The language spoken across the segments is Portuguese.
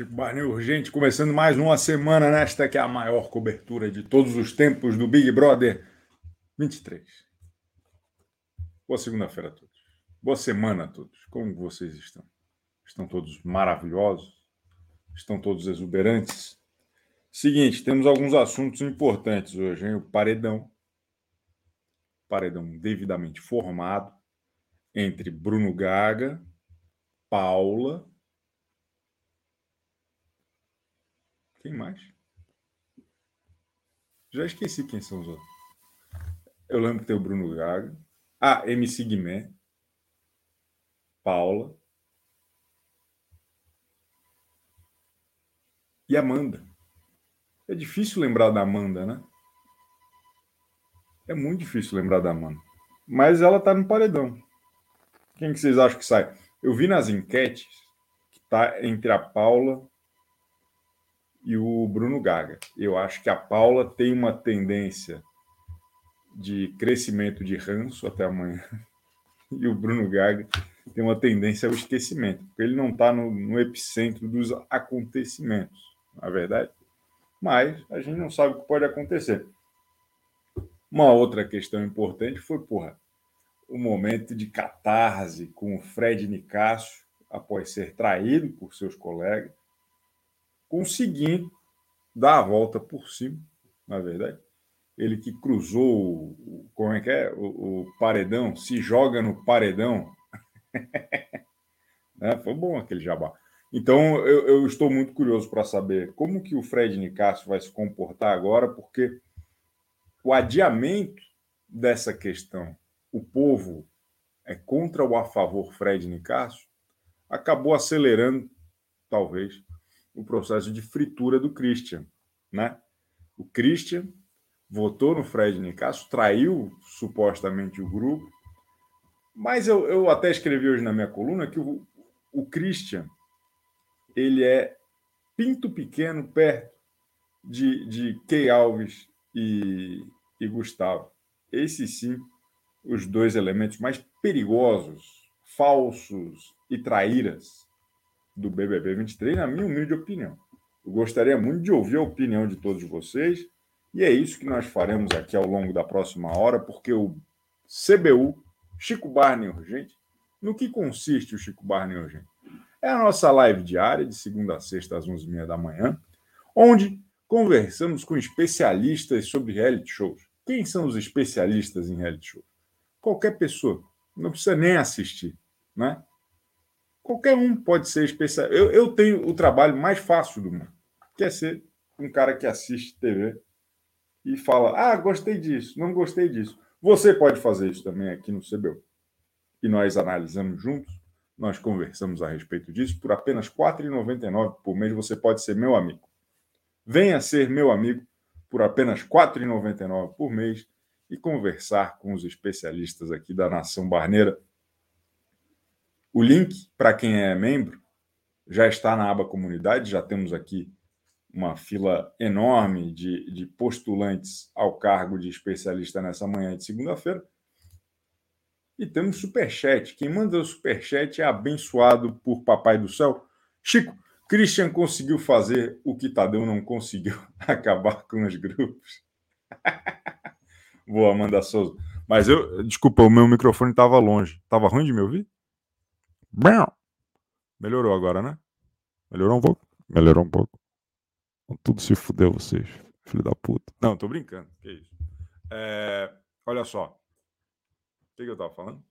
Chico Barney Urgente, começando mais uma semana nesta que é a maior cobertura de todos os tempos do Big Brother 23. Boa segunda-feira a todos. Boa semana a todos. Como vocês estão? Estão todos maravilhosos? Estão todos exuberantes? Seguinte, temos alguns assuntos importantes hoje, hein? O paredão. Paredão devidamente formado entre Bruno Gaga, Paula Quem mais? Já esqueci quem são os outros. Eu lembro que tem o Bruno Gaga. Ah, MC Guimé. Paula. E Amanda. É difícil lembrar da Amanda, né? É muito difícil lembrar da Amanda. Mas ela tá no paredão. Quem que vocês acham que sai? Eu vi nas enquetes que tá entre a Paula e o Bruno Gaga. Eu acho que a Paula tem uma tendência de crescimento de ranço até amanhã, e o Bruno Gaga tem uma tendência ao esquecimento, porque ele não está no, no, epicentro dos acontecimentos, na é verdade. Mas a gente não sabe o que pode acontecer. Uma outra questão importante foi, porra, o momento de catarse com o Fred Nicásio após ser traído por seus colegas conseguindo dar a volta por cima, na verdade. Ele que cruzou, como é que é? O, o paredão, se joga no paredão. né? Foi bom aquele jabá. Então, eu, eu estou muito curioso para saber como que o Fred Nicásio vai se comportar agora, porque o adiamento dessa questão, o povo é contra ou a favor Fred Nicásio, acabou acelerando, talvez, o processo de fritura do Christian, né? O Christian votou no Fred Nicasso, traiu supostamente o grupo, mas eu, eu até escrevi hoje na minha coluna que o, o Christian ele é pinto pequeno perto de, de Key Alves e, e Gustavo. Esses sim, os dois elementos mais perigosos, falsos e traíras do BBB 23, na minha humilde opinião. Eu gostaria muito de ouvir a opinião de todos vocês, e é isso que nós faremos aqui ao longo da próxima hora, porque o CBU, Chico Barney Urgente, no que consiste o Chico Barney Urgente? É a nossa live diária, de segunda a sexta, às 11h30 da manhã, onde conversamos com especialistas sobre reality shows. Quem são os especialistas em reality shows? Qualquer pessoa, não precisa nem assistir, né? Qualquer um pode ser especial. Eu, eu tenho o trabalho mais fácil do mundo, que é ser um cara que assiste TV e fala: Ah, gostei disso, não gostei disso. Você pode fazer isso também aqui no CBU. E nós analisamos juntos, nós conversamos a respeito disso. Por apenas R$ 4,99 por mês, você pode ser meu amigo. Venha ser meu amigo por apenas R$ 4,99 por mês e conversar com os especialistas aqui da Nação Barneira o link para quem é membro já está na aba comunidade, já temos aqui uma fila enorme de, de postulantes ao cargo de especialista nessa manhã de segunda-feira. E temos superchat. Quem manda o superchat é abençoado por Papai do Céu. Chico, Christian conseguiu fazer o que Tadeu não conseguiu, acabar com os grupos. Boa, Amanda Souza. Mas eu, desculpa, o meu microfone estava longe. Estava ruim de me ouvir? Melhorou agora, né? Melhorou um pouco? Melhorou um pouco. Tudo se fudeu vocês, filho da puta. Não, tô brincando. Que isso. É, olha só. O que, que eu tava falando?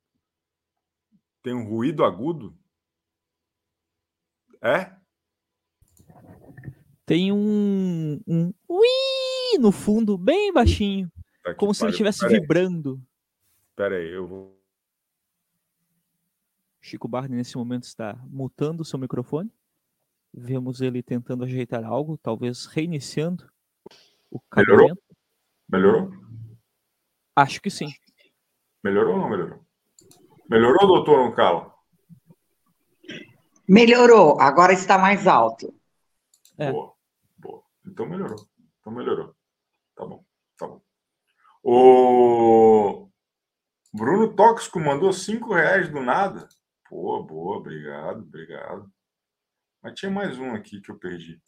Tem um ruído agudo? É? Tem um, um ui no fundo, bem baixinho. Tá como se ele estivesse vibrando. Pera aí, eu vou Chico Barney, nesse momento, está mutando o seu microfone. Vemos ele tentando ajeitar algo, talvez reiniciando o cabeamento. Melhorou? Melhorou? Acho que sim. Melhorou ou não melhorou? Melhorou, doutor Oncala? Melhorou, agora está mais alto. É. Boa, boa. Então melhorou. Então melhorou. Tá bom, tá bom. O Bruno Tóxico mandou cinco reais do nada. Boa, boa, obrigado, obrigado. Mas tinha mais um aqui que eu perdi.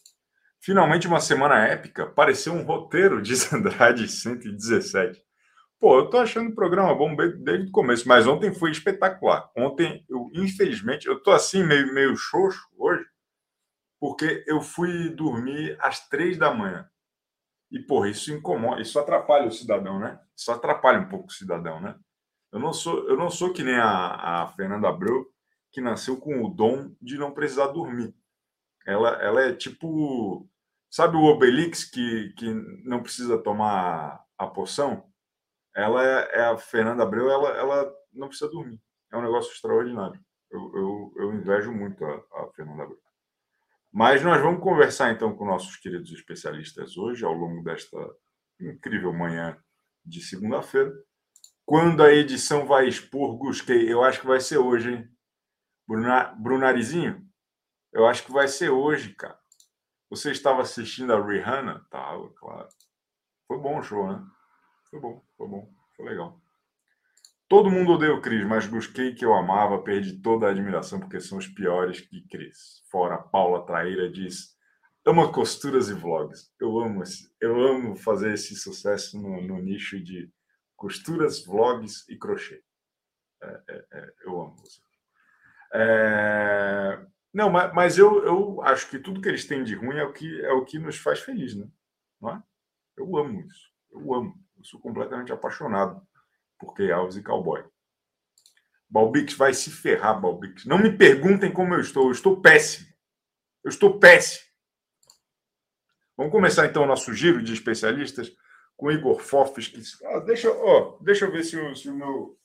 Finalmente uma semana épica. Pareceu um roteiro, diz Andrade 117. Pô, eu tô achando o programa bom desde o começo, mas ontem foi espetacular. Ontem, eu, infelizmente, eu tô assim meio, meio xoxo hoje, porque eu fui dormir às três da manhã. E, porra, isso incomoda, isso atrapalha o cidadão, né? Isso atrapalha um pouco o cidadão, né? Eu não sou, eu não sou que nem a, a Fernanda Abreu, que nasceu com o dom de não precisar dormir. Ela, ela é tipo. Sabe o Obelix que, que não precisa tomar a poção? ela é, é, a Fernanda Abreu, ela, ela não precisa dormir. É um negócio extraordinário. Eu, eu, eu invejo muito a, a Fernanda Abreu. Mas nós vamos conversar então com nossos queridos especialistas hoje, ao longo desta incrível manhã de segunda-feira, quando a edição vai expor Gusquei. Eu acho que vai ser hoje, hein? Bruna, Brunarizinho, eu acho que vai ser hoje, cara. Você estava assistindo a Rihanna? Tava, claro. Foi bom o show, né? Foi bom, foi bom, foi legal. Todo mundo odeia o Cris, mas busquei que eu amava, perdi toda a admiração porque são os piores que Cris. Fora Paula Traíra diz: ama costuras e vlogs. Eu amo esse, eu amo fazer esse sucesso no, no nicho de costuras, vlogs e crochê. É, é, é, eu amo você. É, não, mas, mas eu, eu acho que tudo que eles têm de ruim é o que é o que nos faz feliz, né? Não é? Eu amo isso. Eu amo. Eu sou completamente apaixonado por Key Alves e Cowboy. Balbix vai se ferrar, Balbix. Não me perguntem como eu estou. Eu estou péssimo. Eu estou péssimo. Vamos começar então o nosso giro de especialistas com Igor Fofes. Que... Ah, deixa, ó, deixa eu ver se o, se o meu.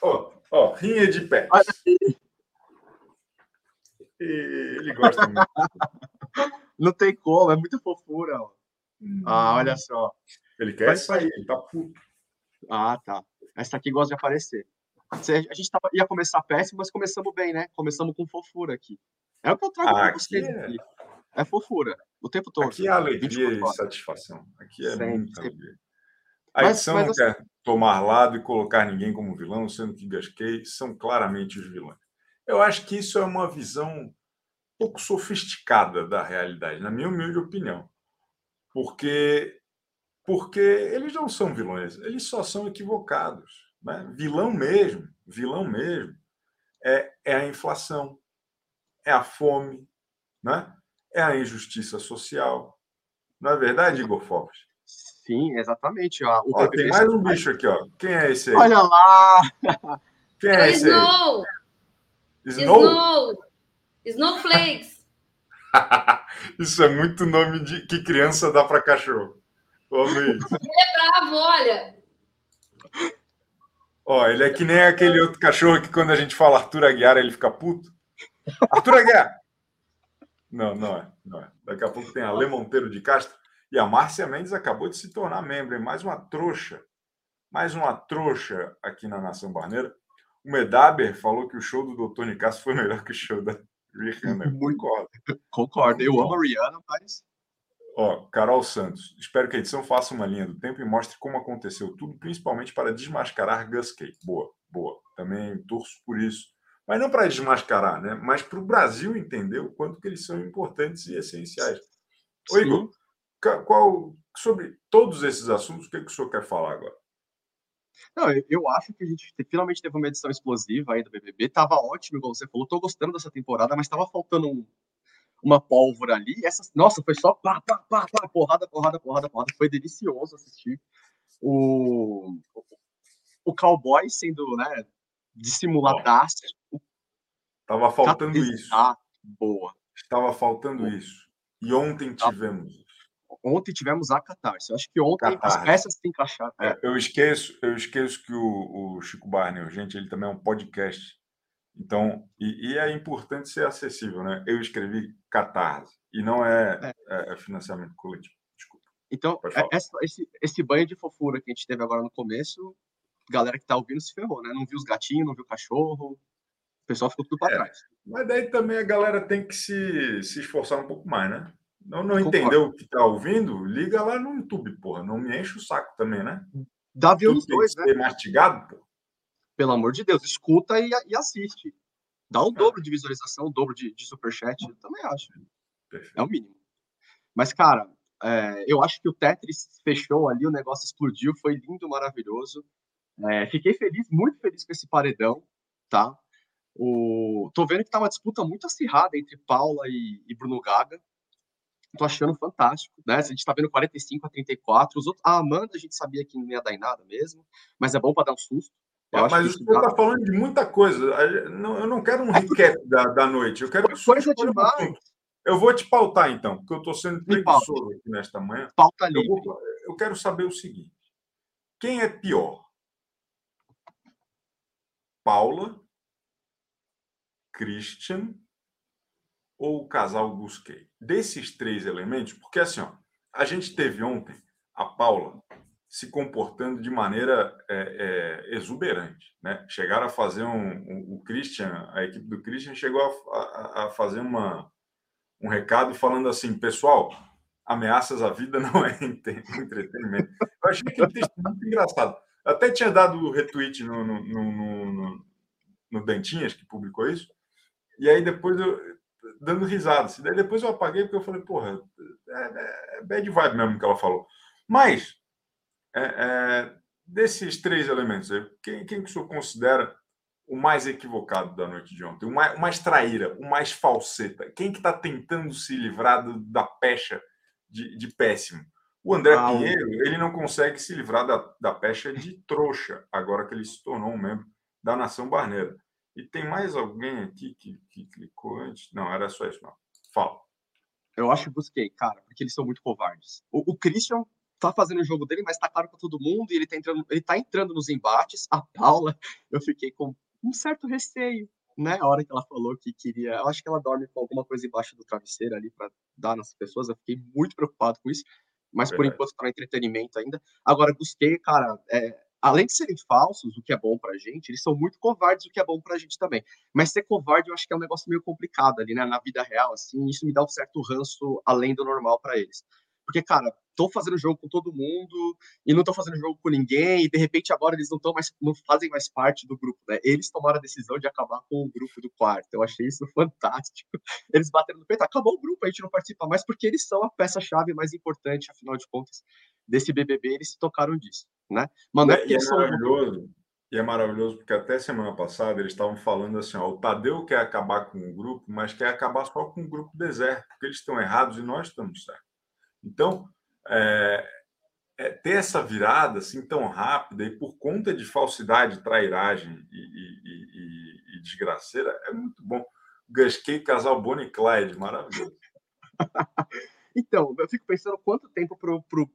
Ó, ó, rinha de pé. Ele gosta muito. Não tem como, é muito fofura. Ó. Ah, olha só. Ele quer Mas, sair, ele tá puto. Ah, tá. Essa aqui gosta de aparecer. A gente tava, ia começar péssimo, mas começamos bem, né? Começamos com fofura aqui. É o que eu trago ah, para vocês é... É fofura, o tempo todo. Aqui é alegria e satisfação. Aqui é sempre, muita alegria. A mas, edição mas, não assim... quer tomar lado e colocar ninguém como vilão, sendo que Gasquet são claramente os vilões. Eu acho que isso é uma visão pouco sofisticada da realidade, na minha humilde opinião porque porque eles não são vilões, eles só são equivocados. Né? Vilão mesmo, vilão mesmo, é, é a inflação, é a fome, né? É a injustiça social. Não é verdade, Igor Fox? Sim, exatamente. Ó, ó tem mais um bicho aqui, ó. Quem é esse aí? Olha lá! Quem é, é esse Snow. aí? Snow! Snow! Snowflakes! Isso é muito nome de que criança dá para cachorro. Ele é bravo, olha. Ó, ele é que nem aquele outro cachorro que quando a gente fala Arthur Aguiar, ele fica puto. Arthur Aguiar! Não, não é, não é. Daqui a pouco tem a Lê Monteiro de Castro e a Márcia Mendes acabou de se tornar membro, hein? mais uma trouxa. Mais uma trouxa aqui na Nação Barneira. O Medaber falou que o show do Doutor Nicasso foi melhor que o show da, Rihanna, concordo. Concordo. Eu amo a Rihanna, mas. Ó, Carol Santos. Espero que a edição faça uma linha do tempo e mostre como aconteceu tudo, principalmente para desmascarar Gus. Boa, boa. Também torço por isso. Mas não para desmascarar, né? Mas para o Brasil entender o quanto que eles são importantes e essenciais. Oi, Igor, qual, sobre todos esses assuntos, o que, que o senhor quer falar agora? Não, eu acho que a gente finalmente teve uma edição explosiva aí do BBB. Tava ótimo, como você falou. Tô gostando dessa temporada, mas tava faltando um, uma pólvora ali. Essa, nossa, foi só pá, pá, pá, pá, porrada, porrada, porrada, porrada. Foi delicioso assistir. O, o cowboy sendo, né, dissimuladaço. Tava faltando isso. Boa. Estava faltando boa. isso. E ontem tivemos ontem tivemos a catarse. Eu acho que ontem catarse. as peças se encaixaram. É, eu esqueço, eu esqueço que o, o Chico Barney, gente, ele também é um podcast. Então, e, e, é importante ser acessível, né? Eu escrevi catarse e não é, é. é, é financiamento coletivo. Desculpa. Então, é, essa, esse, esse banho de fofura que a gente teve agora no começo, galera que tá ouvindo se ferrou, né? Não viu os gatinhos, não viu o cachorro, pessoal ficou tudo para é, trás. Mas daí também a galera tem que se, se esforçar um pouco mais, né? Não, não entendeu o que está ouvindo? Liga lá no YouTube, porra. Não me enche o saco também, né? Dá ver os dois, né? mastigado, Pelo amor de Deus, escuta e, e assiste. Dá o dobro de visualização, o dobro de, de superchat, eu também acho. É o mínimo. Mas, cara, é, eu acho que o Tetris fechou ali, o negócio explodiu, foi lindo, maravilhoso. É, fiquei feliz, muito feliz com esse paredão, tá? O, tô vendo que tá uma disputa muito acirrada entre Paula e, e Bruno Gaga. Tô achando fantástico, né? A gente tá vendo 45 a 34. Os outros, a Amanda a gente sabia que não ia dar em nada mesmo, mas é bom para dar um susto. Eu mas o senhor está falando de muita coisa. Eu não quero um é recap da, da noite. Eu quero coisa demais. Eu vou te pautar, então, porque eu estou sendo preguiçoso aqui nesta manhã. Pauta livre. Eu, vou, eu quero saber o seguinte: quem é pior? Paula, Christian ou o casal Busquet? Desses três elementos, porque assim, ó, a gente teve ontem a Paula se comportando de maneira é, é, exuberante. Né? Chegaram a fazer um, um, O Christian, a equipe do Christian chegou a, a, a, fazer uma, um recado falando assim: pessoal, ameaças à vida não é entretenimento. Eu achei aquele texto muito engraçado. Eu até tinha dado retweet no, no, no, no, no Dentinhas, que publicou isso, e aí depois eu dando risada. Assim, daí depois eu apaguei porque eu falei, porra, é, é bad vibe mesmo que ela falou. Mas é, é, desses três elementos, quem, quem que o senhor considera o mais equivocado da noite de ontem? O mais, o mais traíra, o mais falseta? Quem que está tentando se livrar do, da pecha de, de, péssimo? O André ah, Pinheiro, ele não consegue se livrar da, da pecha de trouxa, agora que ele se tornou um membro da Nação Barneira. E tem mais alguém aqui que, que clicou antes? Não, era só isso, não. Fala. Eu acho que busquei, cara, porque eles são muito covardes. O, o Christian tá fazendo o jogo dele, mas tá claro para todo mundo, e ele tá entrando, ele tá entrando nos embates. A Paula, eu fiquei com um certo receio, né? A hora que ela falou que queria, eu acho que ela dorme com alguma coisa embaixo do travesseiro ali para dar nas pessoas. Eu fiquei muito preocupado com isso, mas por enquanto tá no entretenimento ainda. Agora, busquei, cara, é, além de serem falsos, o que é bom pra gente, eles são muito covardes, o que é bom pra gente também. Mas ser covarde eu acho que é um negócio meio complicado ali, né? Na vida real, assim, isso me dá um certo ranço além do normal para eles. Porque, cara, tô fazendo jogo com todo mundo e não tô fazendo jogo com ninguém, e de repente agora eles não estão mais, não fazem mais parte do grupo, né? Eles tomaram a decisão de acabar com o grupo do quarto. Eu achei isso fantástico. Eles bateram no peito, acabou o grupo, a gente não participa mais, porque eles são a peça-chave mais importante, afinal de contas, desse BBB, eles se tocaram disso, né? Mano, é, é, é maravilhoso. E é maravilhoso porque até semana passada eles estavam falando assim: ó, o Tadeu quer acabar com o grupo, mas quer acabar só com o grupo deserto, porque eles estão errados e nós estamos certos. Então, é, é, ter essa virada assim tão rápida e por conta de falsidade, trairagem e, e, e, e desgraceira é muito bom. Gasquei casal Bonnie e Clyde, maravilhoso. então, eu fico pensando quanto tempo pro, pro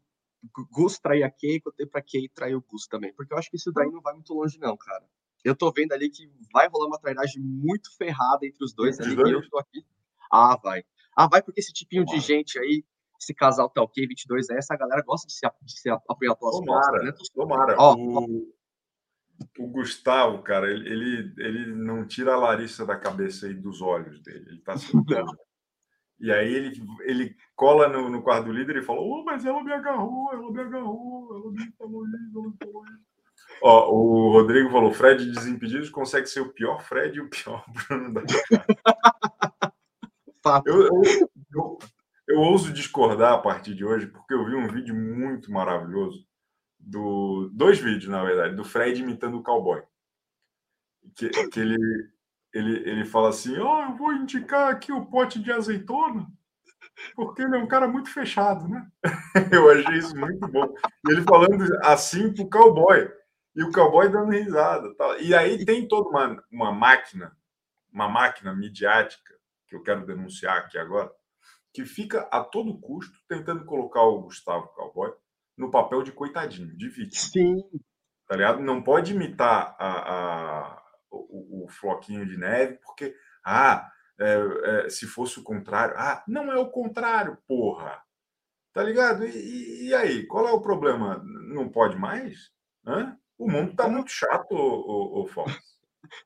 Gus trair a Kay, quanto tempo a Kay trair o Gus também, porque eu acho que isso daí não vai muito longe não, cara. Eu tô vendo ali que vai rolar uma trairagem muito ferrada entre os dois ali, e eu tô aqui. Ah, vai. Ah, vai porque esse tipinho de gente aí esse casal tá ok, 22 é, essa galera gosta de se, de se apoiar pelas tomara, costas, né? Tomara. Ó, o, o, Gustavo, cara, ele, ele, ele não tira a Larissa da cabeça e dos olhos dele. Ele tá sentando. E aí ele, ele cola no, no quarto do líder e fala: Oh, mas ela me agarrou, ela me agarrou, ela me falou isso, ela me falou isso. Ó, o Rodrigo falou: Fred Desimpedidos consegue ser o pior Fred e o pior Bruno da eu, eu, eu, eu ouso discordar a partir de hoje, porque eu vi um vídeo muito maravilhoso, do dois vídeos, na verdade, do Fred imitando o cowboy. Que, que ele, ele, ele fala assim: Ó, oh, eu vou indicar aqui o pote de azeitona, porque ele é um cara muito fechado, né? eu achei isso muito bom. Ele falando assim pro cowboy, e o cowboy dando risada. Tal. E aí tem toda uma, uma máquina, uma máquina midiática, que eu quero denunciar aqui agora, que fica a todo custo tentando colocar o Gustavo Cowboy no papel de coitadinho, de vítima. Sim. Tá ligado? Não pode imitar a, a o, o, floquinho de neve, porque, ah, é, é, se fosse o contrário. Ah, não é o contrário, porra. Tá ligado? E, e aí, qual é o problema? Não pode mais? Hã? O mundo tá muito chato, o, o.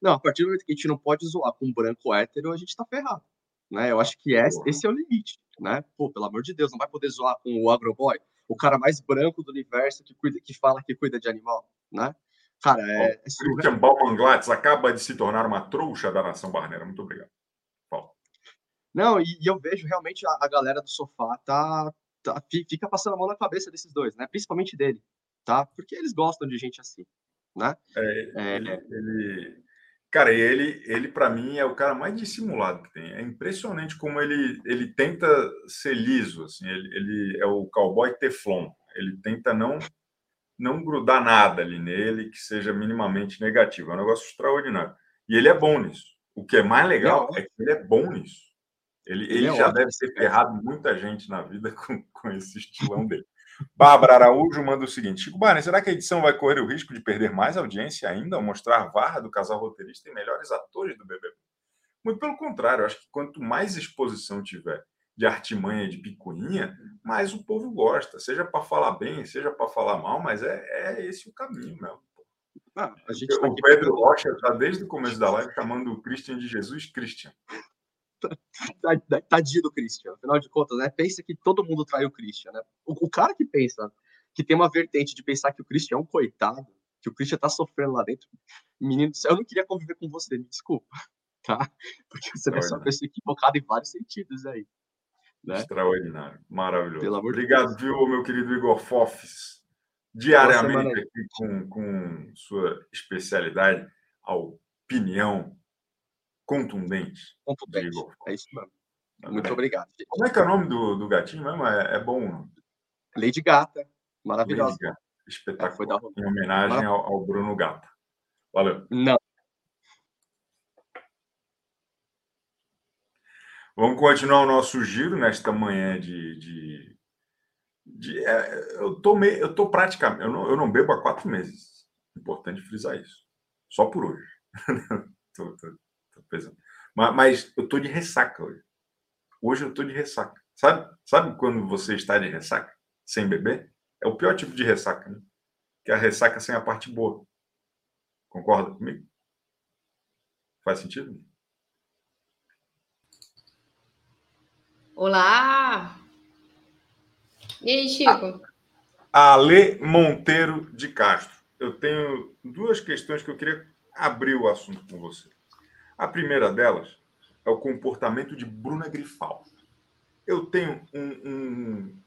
Não, a partir do momento que a gente não pode zoar com branco hétero, a gente tá ferrado. Né? Eu acho que esse, esse é o limite, né? Pô, pelo amor de Deus, não vai poder zoar com o Agroboy, o cara mais branco do universo que cuida, que fala que cuida de animal, né? Cara, é, é Christian Baumanglatz acaba de se tornar uma trouxa da nação barneira. Muito obrigado. Paulo. Não, e, e eu vejo realmente a, a galera do sofá tá, tá, fica passando a mão na cabeça desses dois, né? Principalmente dele, tá? Porque eles gostam de gente assim, né? É, é, ele, ele, cara, ele, ele para mim é o cara mais dissimulado que tem. É impressionante como ele, ele tenta ser liso, assim. Ele, ele é o cowboy teflon. Ele tenta não não grudar nada ali nele que seja minimamente negativo. É um negócio extraordinário. E ele é bom nisso. O que é mais legal é, é que ele é bom nisso. Ele, ele, ele é já deve ter ferrado muita gente na vida com, com esse estilão dele. Bárbara Araújo manda o seguinte: Chico Barney, será que a edição vai correr o risco de perder mais audiência ainda ao mostrar Varra do casal roteirista e melhores atores do BBB? Muito pelo contrário, acho que quanto mais exposição tiver de artimanha, de picuinha, mais o povo gosta, seja para falar bem, seja para falar mal, mas é, é esse o caminho mesmo. Ah, a gente tá o Pedro Rocha está desde o começo da live chamando o Christian de Jesus Christian. Tadinho do Christian, afinal de contas, né? Pensa que todo mundo trai o Christian, né? O, o, cara que pensa, que tem uma vertente de pensar que o Christian é um coitado, que o Christian tá sofrendo lá dentro, menino, eu não queria conviver com você, me desculpa, tá? Porque você é uma pessoa equivocada em vários sentidos aí. Né? Extraordinário, maravilhoso. Obrigado, viu, meu querido Igor Fofes, diariamente aqui com, com sua especialidade, a opinião contundente. Contundente, é isso mesmo. Muito obrigado. Gente. Como é que é o nome do, do gatinho mesmo? É, é bom. Lady Gata, maravilhosa. Lady Gata. Espetacular. É, em homenagem ao, ao Bruno Gata. Valeu. Não, Vamos continuar o nosso giro nesta manhã de. de, de é, eu, tô me, eu tô praticamente. Eu não, eu não bebo há quatro meses. Importante frisar isso. Só por hoje. tô, tô, tô pesando. Mas, mas, eu tô de ressaca hoje. Hoje eu tô de ressaca. Sabe, sabe quando você está de ressaca? Sem beber? É o pior tipo de ressaca, né? Que é a ressaca sem a parte boa. Concorda comigo? Faz sentido? Olá! E aí, Chico? Ale Monteiro de Castro. Eu tenho duas questões que eu queria abrir o assunto com você. A primeira delas é o comportamento de Bruna Grifal. Eu tenho um, um,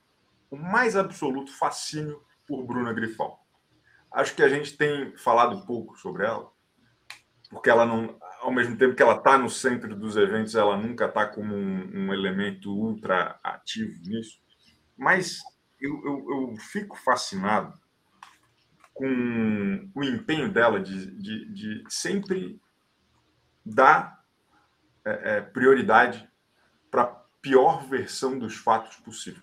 um mais absoluto fascínio por Bruna Grifal. Acho que a gente tem falado pouco sobre ela, porque ela não, ao mesmo tempo que ela está no centro dos eventos, ela nunca está como um, um, elemento ultra ativo nisso. Mas eu, eu, eu, fico fascinado com o empenho dela de, de, de sempre dar é, é, prioridade para a pior versão dos fatos possível.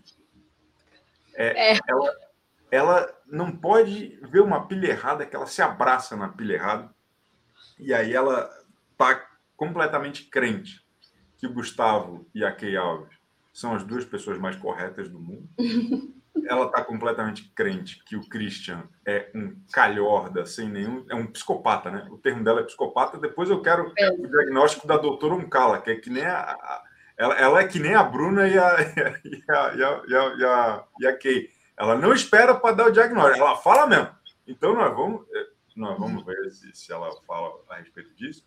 É, é. Ela, ela não pode ver uma pilha errada que ela se abraça na pilha errada e aí ela está completamente crente que o Gustavo e a Key Alves são as duas pessoas mais corretas do mundo. Ela está completamente crente que o Christian é um calhorda sem nenhum. É um psicopata, né? O termo dela é psicopata. Depois eu quero é. o diagnóstico da doutora Uncala, que é que nem a. a ela, ela, é que nem a Bruna e a, e a, e a, e a, e a, e a Kay. Ela não espera para dar o diagnóstico, ela fala mesmo. Então nós vamos, nós vamos ver se, se ela fala a respeito disso.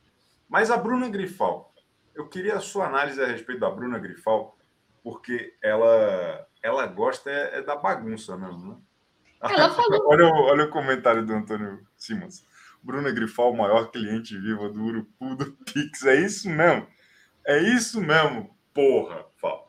Mas a Bruna Grifal, eu queria a sua análise a respeito da Bruna Grifal, porque ela, ela gosta é, é da bagunça mesmo, né? Olha, o, olha o comentário do Antônio Simons. Bruna Grifal, maior cliente viva do Urupu do Pix. É isso mesmo. É isso mesmo, porra, fala.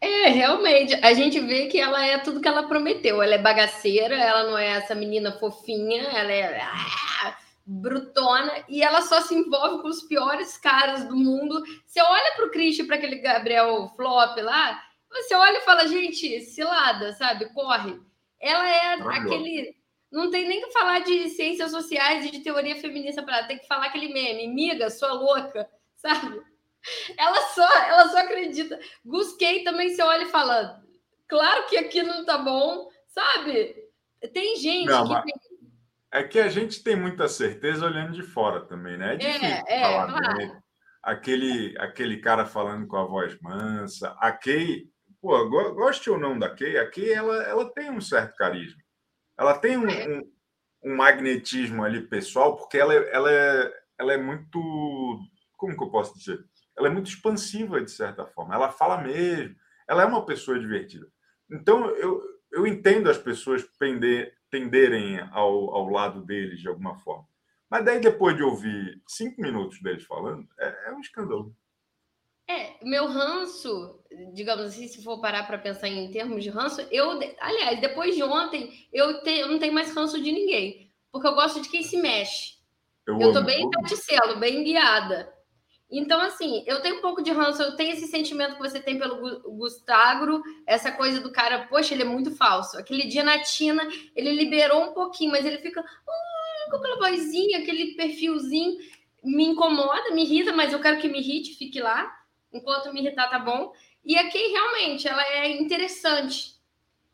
É, realmente. A gente vê que ela é tudo que ela prometeu. Ela é bagaceira, ela não é essa menina fofinha, ela é. Ah, brutona e ela só se envolve com os piores caras do mundo. Você olha para o Christian, para aquele Gabriel Flop lá, você olha e fala, gente, cilada, sabe? Corre. Ela é aquele. Não tem nem que falar de ciências sociais e de teoria feminista para ela, tem que falar aquele meme, miga, sua louca, sabe? Ela só, ela só acredita. Gusquei também, você olha e fala, claro que aqui não tá bom, sabe? Tem gente não, que mas... tem é que a gente tem muita certeza olhando de fora também, né? É difícil é, é, falar claro. Aquele, aquele cara falando com a voz mansa. A Kay, pô, goste ou não da Kay, a Kay ela, ela tem um certo carisma. Ela tem um, um um magnetismo ali pessoal, porque ela, é, ela, é, ela é muito. Como que eu posso dizer? Ela é muito expansiva, de certa forma. Ela fala mesmo. Ela é uma pessoa divertida. Então, eu, eu entendo as pessoas pender, tenderem ao, ao lado deles de alguma forma. Mas daí, depois de ouvir cinco minutos deles falando, é, é um escândalo. É, meu ranço, digamos assim, se for parar para pensar em termos de ranço, eu, aliás, depois de ontem, eu, te, eu não tenho mais ranço de ninguém, porque eu gosto de quem se mexe. Eu, eu tô bem taticelo, bem guiada. Então, assim, eu tenho um pouco de ranço, eu tenho esse sentimento que você tem pelo Gustagro, essa coisa do cara, poxa, ele é muito falso. Aquele dia na Tina, ele liberou um pouquinho, mas ele fica uh, com aquela vozinha, aquele perfilzinho, me incomoda, me irrita, mas eu quero que me irrite, fique lá enquanto me irritar tá bom. E aqui realmente ela é interessante.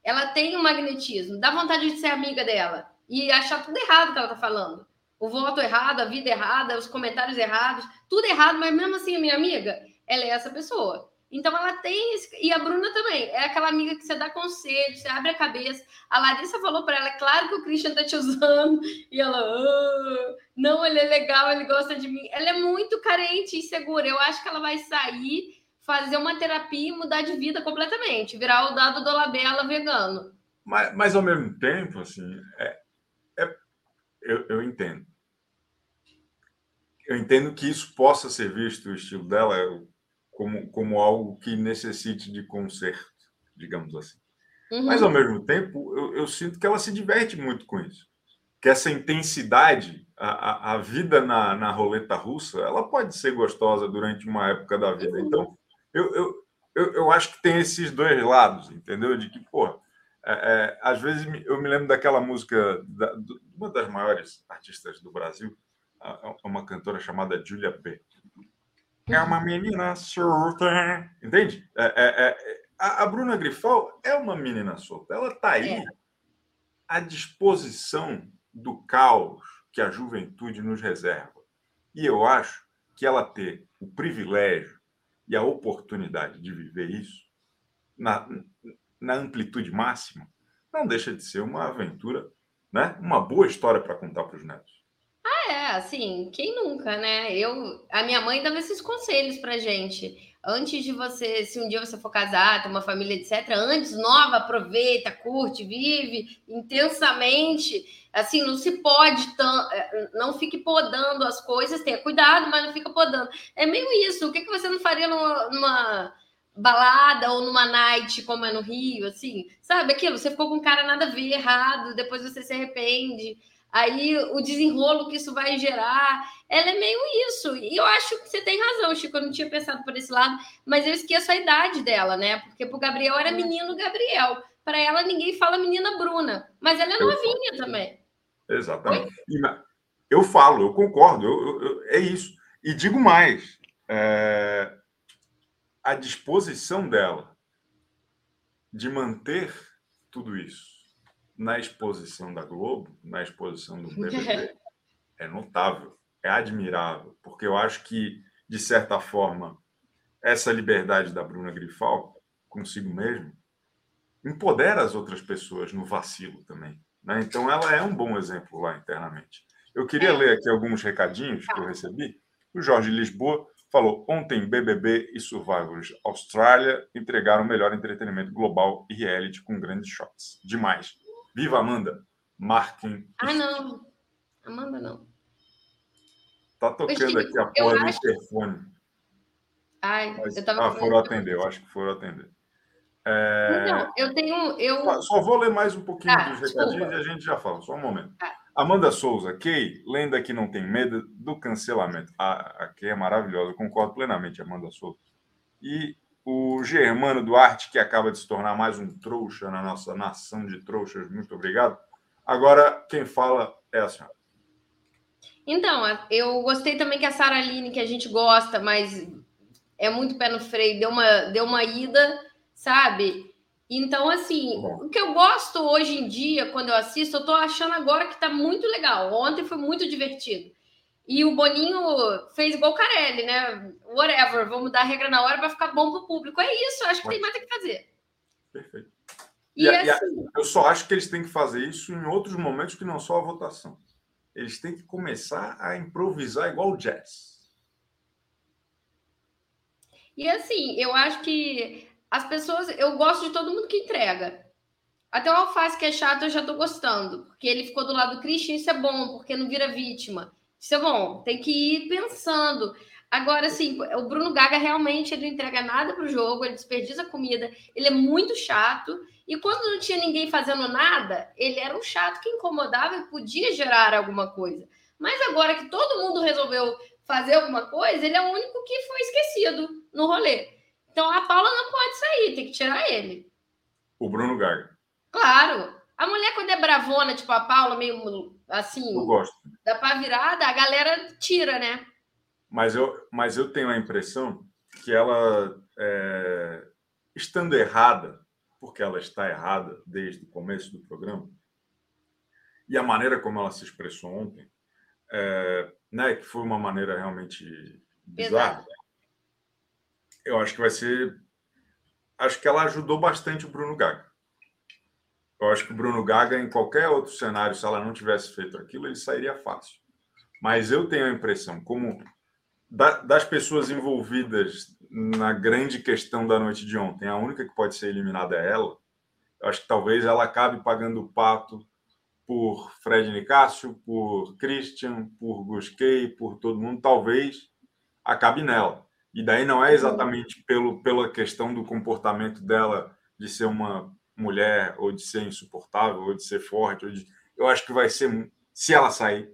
Ela tem um magnetismo, dá vontade de ser amiga dela e achar tudo errado que ela tá falando. O voto errado, a vida errada, os comentários errados, tudo errado, mas mesmo assim, minha amiga, ela é essa pessoa. Então ela tem esse... e a Bruna também é aquela amiga que você dá conselho, você abre a cabeça. A Larissa falou para ela, é claro que o Christian tá te usando e ela, oh, não, ele é legal, ele gosta de mim. Ela é muito carente e insegura. Eu acho que ela vai sair, fazer uma terapia e mudar de vida completamente, virar o dado do Labela vegano. Mas, mas ao mesmo tempo, assim, é, é eu, eu entendo. Eu entendo que isso possa ser visto o estilo dela. Eu como, como algo que necessite de conserto, digamos assim. Uhum. Mas, ao mesmo tempo, eu, eu, sinto que ela se diverte muito com isso. Que essa intensidade, a, a, a vida na, na roleta russa, ela pode ser gostosa durante uma época da vida. Uhum. Então, eu, eu, eu, eu, acho que tem esses dois lados, entendeu? De que, pô, é, é, às vezes eu me lembro daquela música da, de uma das maiores artistas do Brasil, uma cantora chamada Julia B. É uma menina solta. Entende? É, é, é, a, a, Bruna Grifal é uma menina solta. Ela está aí é. à disposição do caos que a juventude nos reserva. E eu acho que ela ter o privilégio e a oportunidade de viver isso na, na amplitude máxima não deixa de ser uma aventura, né? uma boa história para contar para os netos. Assim, quem nunca, né? Eu, a minha mãe dava esses conselhos pra gente. Antes de você, se um dia você for casar, ter uma família, etc., antes, nova, aproveita, curte, vive intensamente. Assim, não se pode, tão, é, não fique podando as coisas, tenha cuidado, mas não fica podando. É meio isso. O que, que você não faria numa, numa balada ou numa night, como é no Rio, assim? Sabe aquilo? Você ficou com um cara nada a ver, errado, depois você se arrepende aí o desenrolo que isso vai gerar, ela é meio isso. E eu acho que você tem razão, Chico, eu não tinha pensado por esse lado, mas eu esqueço a idade dela, né? Porque para o Gabriel era menino Gabriel. Para ela, ninguém fala menina Bruna, mas ela é novinha também. Exatamente. Eu falo, eu concordo, eu, eu, é isso. E digo mais: é, a disposição dela de manter tudo isso na exposição da Globo, na exposição do BBB, é notável, é admirável, porque eu acho que, de certa forma, essa liberdade da Bruna Grifal, consigo mesmo, empodera as outras pessoas no vacilo também. Né? Então, ela é um bom exemplo lá internamente. Eu queria é. ler aqui alguns recadinhos que eu recebi. O Jorge Lisboa falou: ontem BBB e Survivors Austrália entregaram o melhor entretenimento global e reality com grandes shots. Demais. Viva Amanda! Marquem. Ah, não. Amanda, não. Tá tocando aqui a porra do interfone. Ai, Mas, eu tava. Ah, foram atender, eu acho que foram atender. É... Não, eu tenho. Eu... Só vou ler mais um pouquinho ah, dos recadinhos e a gente já fala, só um momento. Ah. Amanda Souza, Kay, lenda que não tem medo do cancelamento. A, a Kay é maravilhosa, concordo plenamente, Amanda Souza. E o Germano Duarte, que acaba de se tornar mais um trouxa na nossa nação de trouxas, muito obrigado. Agora, quem fala é a senhora. Então, eu gostei também que a Sara Aline, que a gente gosta, mas é muito pé no freio, deu uma, deu uma ida, sabe? Então, assim, Bom. o que eu gosto hoje em dia, quando eu assisto, eu tô achando agora que tá muito legal. Ontem foi muito divertido. E o Boninho fez igual o Carelli, né? Whatever, vamos dar a regra na hora para ficar bom para o público. É isso, acho que tem mais o que fazer. Perfeito. E, e, assim... eu só acho que eles têm que fazer isso em outros momentos que não só a votação. Eles têm que começar a improvisar igual o jazz. E assim, eu acho que as pessoas. Eu gosto de todo mundo que entrega. Até o Alface, que é chato, eu já tô gostando. Porque ele ficou do lado do Christian, isso é bom, porque não vira vítima. Isso é bom. Tem que ir pensando. Agora, assim, o Bruno Gaga realmente ele não entrega nada pro jogo, ele desperdiça comida, ele é muito chato. E quando não tinha ninguém fazendo nada, ele era um chato que incomodava e podia gerar alguma coisa. Mas agora que todo mundo resolveu fazer alguma coisa, ele é o único que foi esquecido no rolê. Então a Paula não pode sair, tem que tirar ele. O Bruno Gaga. Claro. A mulher, quando é bravona, tipo a Paula, meio assim. Eu gosto. Da pá virada, a galera tira, né? Mas eu, mas eu tenho a impressão que ela, é, estando errada, porque ela está errada desde o começo do programa, e a maneira como ela se expressou ontem, é, né, que foi uma maneira realmente bizarra, Exato. eu acho que vai ser. Acho que ela ajudou bastante o Bruno Gaga. Eu acho que o Bruno Gaga, em qualquer outro cenário, se ela não tivesse feito aquilo, ele sairia fácil. Mas eu tenho a impressão, como das pessoas envolvidas na grande questão da noite de ontem, a única que pode ser eliminada é ela. Eu acho que talvez ela acabe pagando o pato por Fred Nicásio, por Christian, por Gusquet, por todo mundo. Talvez acabe nela. E daí não é exatamente pelo, pela questão do comportamento dela de ser uma mulher, ou de ser insuportável, ou de ser forte. De... Eu acho que vai ser, se ela sair,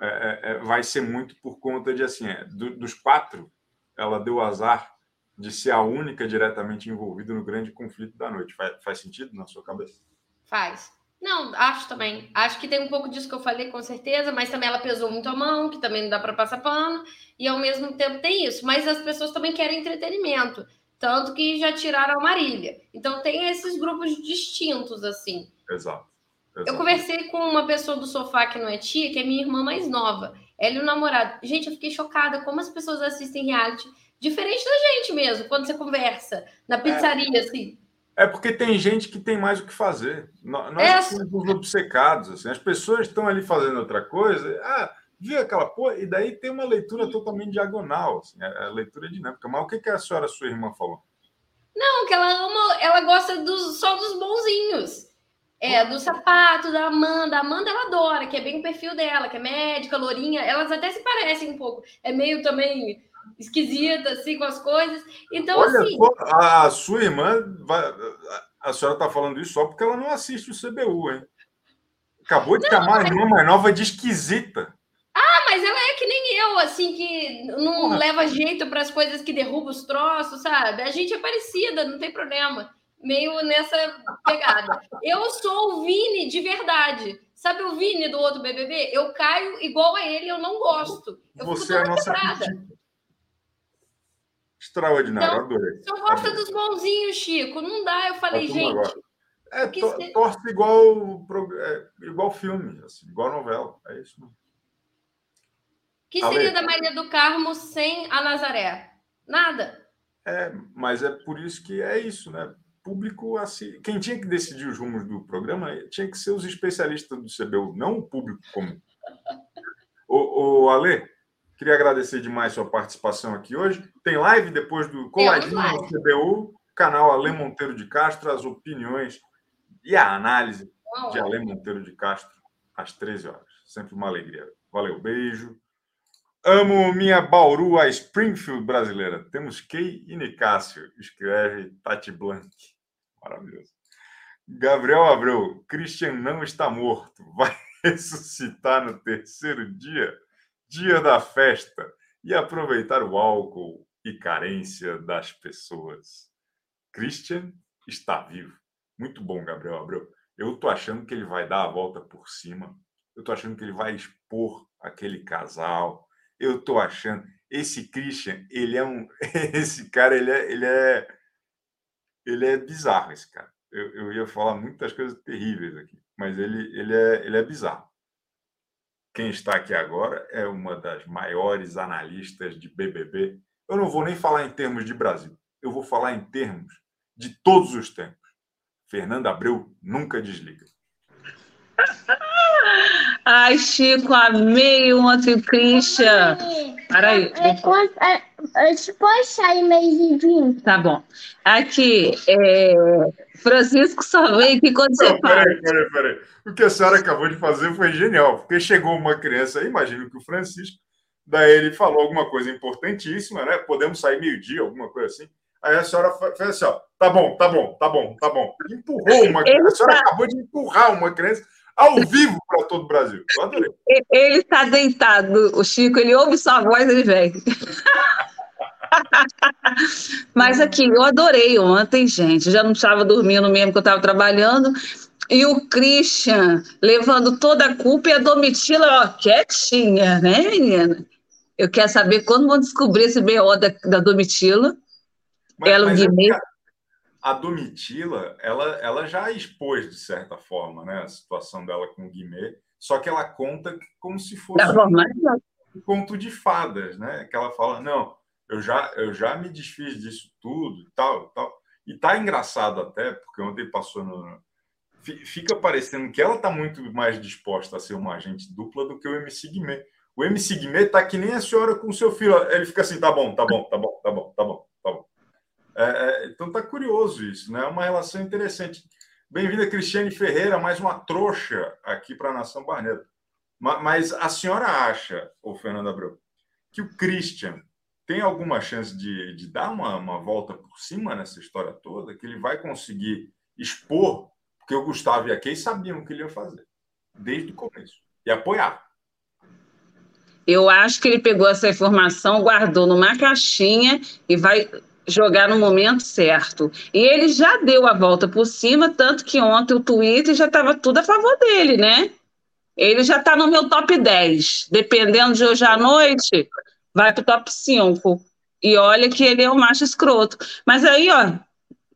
é, é, é, vai ser muito por conta de assim, é, do, dos quatro, ela deu azar de ser a única diretamente envolvida no grande conflito da noite. Faz, faz sentido na sua cabeça? Faz. Não, acho também. Acho que tem um pouco disso que eu falei, com certeza, mas também ela pesou muito a mão, que também não dá para passar pano, e ao mesmo tempo tem isso. Mas as pessoas também querem entretenimento, tanto que já tiraram a Marília. Então tem esses grupos distintos, assim. Exato. Eu conversei com uma pessoa do sofá que não é tia, que é minha irmã mais nova. Ela e o namorado. Gente, eu fiquei chocada como as pessoas assistem reality diferente da gente mesmo, quando você conversa na pizzaria, é, assim. É porque tem gente que tem mais o que fazer. Nós é, somos obcecados, assim. As pessoas estão ali fazendo outra coisa. Ah, viu aquela porra? E daí tem uma leitura totalmente diagonal, assim, a, a leitura dinâmica. Mas o que, que a senhora, sua irmã, falou? Não, que ela ama, ela gosta dos, só dos bonzinhos. É, do sapato, da Amanda. A Amanda ela adora, que é bem o perfil dela, que é médica, lourinha. Elas até se parecem um pouco. É meio também esquisita, assim, com as coisas. Então, Olha, assim. A sua irmã, vai... a senhora está falando isso só porque ela não assiste o CBU, hein? Acabou de não, chamar a irmã mais nova de esquisita. Ah, mas ela é que nem eu, assim, que não Porra. leva jeito para as coisas que derrubam os troços, sabe? A gente é parecida, não tem problema meio nessa pegada. Eu sou o Vini de verdade. Sabe o Vini do outro BBB? Eu caio igual a ele, eu não gosto. Eu Você é a nossa Extraordinário, então, adorei. Eu gosto dos bonzinhos, Chico. Não dá, eu falei, gente. Agora. É, to, ser... torce igual, é, igual filme, assim, igual novela. É isso mesmo. Que seria da Maria do Carmo sem a Nazaré? Nada. É, mas é por isso que é isso, né? público assim, quem tinha que decidir os rumos do programa tinha que ser os especialistas do CBU, não o público comum. o, o Ale, queria agradecer demais sua participação aqui hoje. Tem live depois do coladinho do CBU, canal Ale Monteiro de Castro, as opiniões e a análise de Ale Monteiro de Castro às 13 horas. Sempre uma alegria. Valeu, beijo. Amo minha Bauru, a Springfield brasileira. Temos Key e Nicásio, escreve Tati Blank. Maravilhoso. Gabriel Abreu, Christian não está morto. Vai ressuscitar no terceiro dia, dia da festa, e aproveitar o álcool e carência das pessoas. Christian está vivo. Muito bom, Gabriel Abreu. Eu estou achando que ele vai dar a volta por cima. Eu estou achando que ele vai expor aquele casal. Eu estou achando. Esse Christian, ele é um. Esse cara, ele é, ele é ele é bizarro, esse cara. Eu, eu ia falar muitas coisas terríveis aqui, mas ele, ele, é, ele é bizarro. Quem está aqui agora é uma das maiores analistas de BBB. Eu não vou nem falar em termos de Brasil, eu vou falar em termos de todos os tempos. Fernanda Abreu nunca desliga. Ai, Chico, amei o Christian. Peraí. Depois sair meio de Tá bom. Aqui, é... Francisco só vem aqui quando você fala. peraí, peraí, peraí. O que a senhora acabou de fazer foi genial, porque chegou uma criança aí, imagino que o Francisco, daí ele falou alguma coisa importantíssima, né? Podemos sair meio-dia, alguma coisa assim. Aí a senhora fez assim, ó, tá bom, tá bom, tá bom, tá bom. Empurrou uma criança. A senhora acabou de empurrar uma criança ao vivo para todo o Brasil. Eu adorei. Ele está deitado, o Chico, ele ouve sua voz, ele vem. Mas aqui, eu adorei ontem, gente. Já não estava dormindo mesmo, que eu estava trabalhando. E o Christian levando toda a culpa e a Domitila, ó, quietinha, né, menina? Eu quero saber quando vão descobrir esse BO da, da Domitila. Ela, o é Guimê. A- Domitila, ela, ela já expôs, de certa forma, né, a situação dela com o Guimê, só que ela conta como se fosse um conto de fadas, né? Que ela fala, não, eu já, eu já me desfiz disso tudo e tal, e tal. E tá engraçado até, porque ontem passou no... fi- Fica parecendo que ela tá muito mais disposta a ser uma agente dupla do que o MC Guimê. O MC Guimê tá que nem a senhora com o seu filho. Ele fica assim, tá bom, tá bom, tá bom, tá bom, tá bom. É, é, então tá curioso isso, né? É uma relação interessante. Bem-vinda, Cristiane Ferreira, mais uma trouxa aqui para a Nação Barneta. Ma- Mas a senhora acha, ô Fernando Abreu, que o Christian tem alguma chance de, de dar uma, uma volta por cima nessa história toda? Que ele vai conseguir expor? Porque o Gustavo e a Kay sabiam o que ele ia fazer, desde o começo, e apoiar. Eu acho que ele pegou essa informação, guardou numa caixinha e vai jogar no momento certo. E ele já deu a volta por cima, tanto que ontem o Twitter já estava tudo a favor dele, né? Ele já está no meu top 10. Dependendo de hoje à noite, vai para o top 5. E olha que ele é um macho escroto. Mas aí, ó,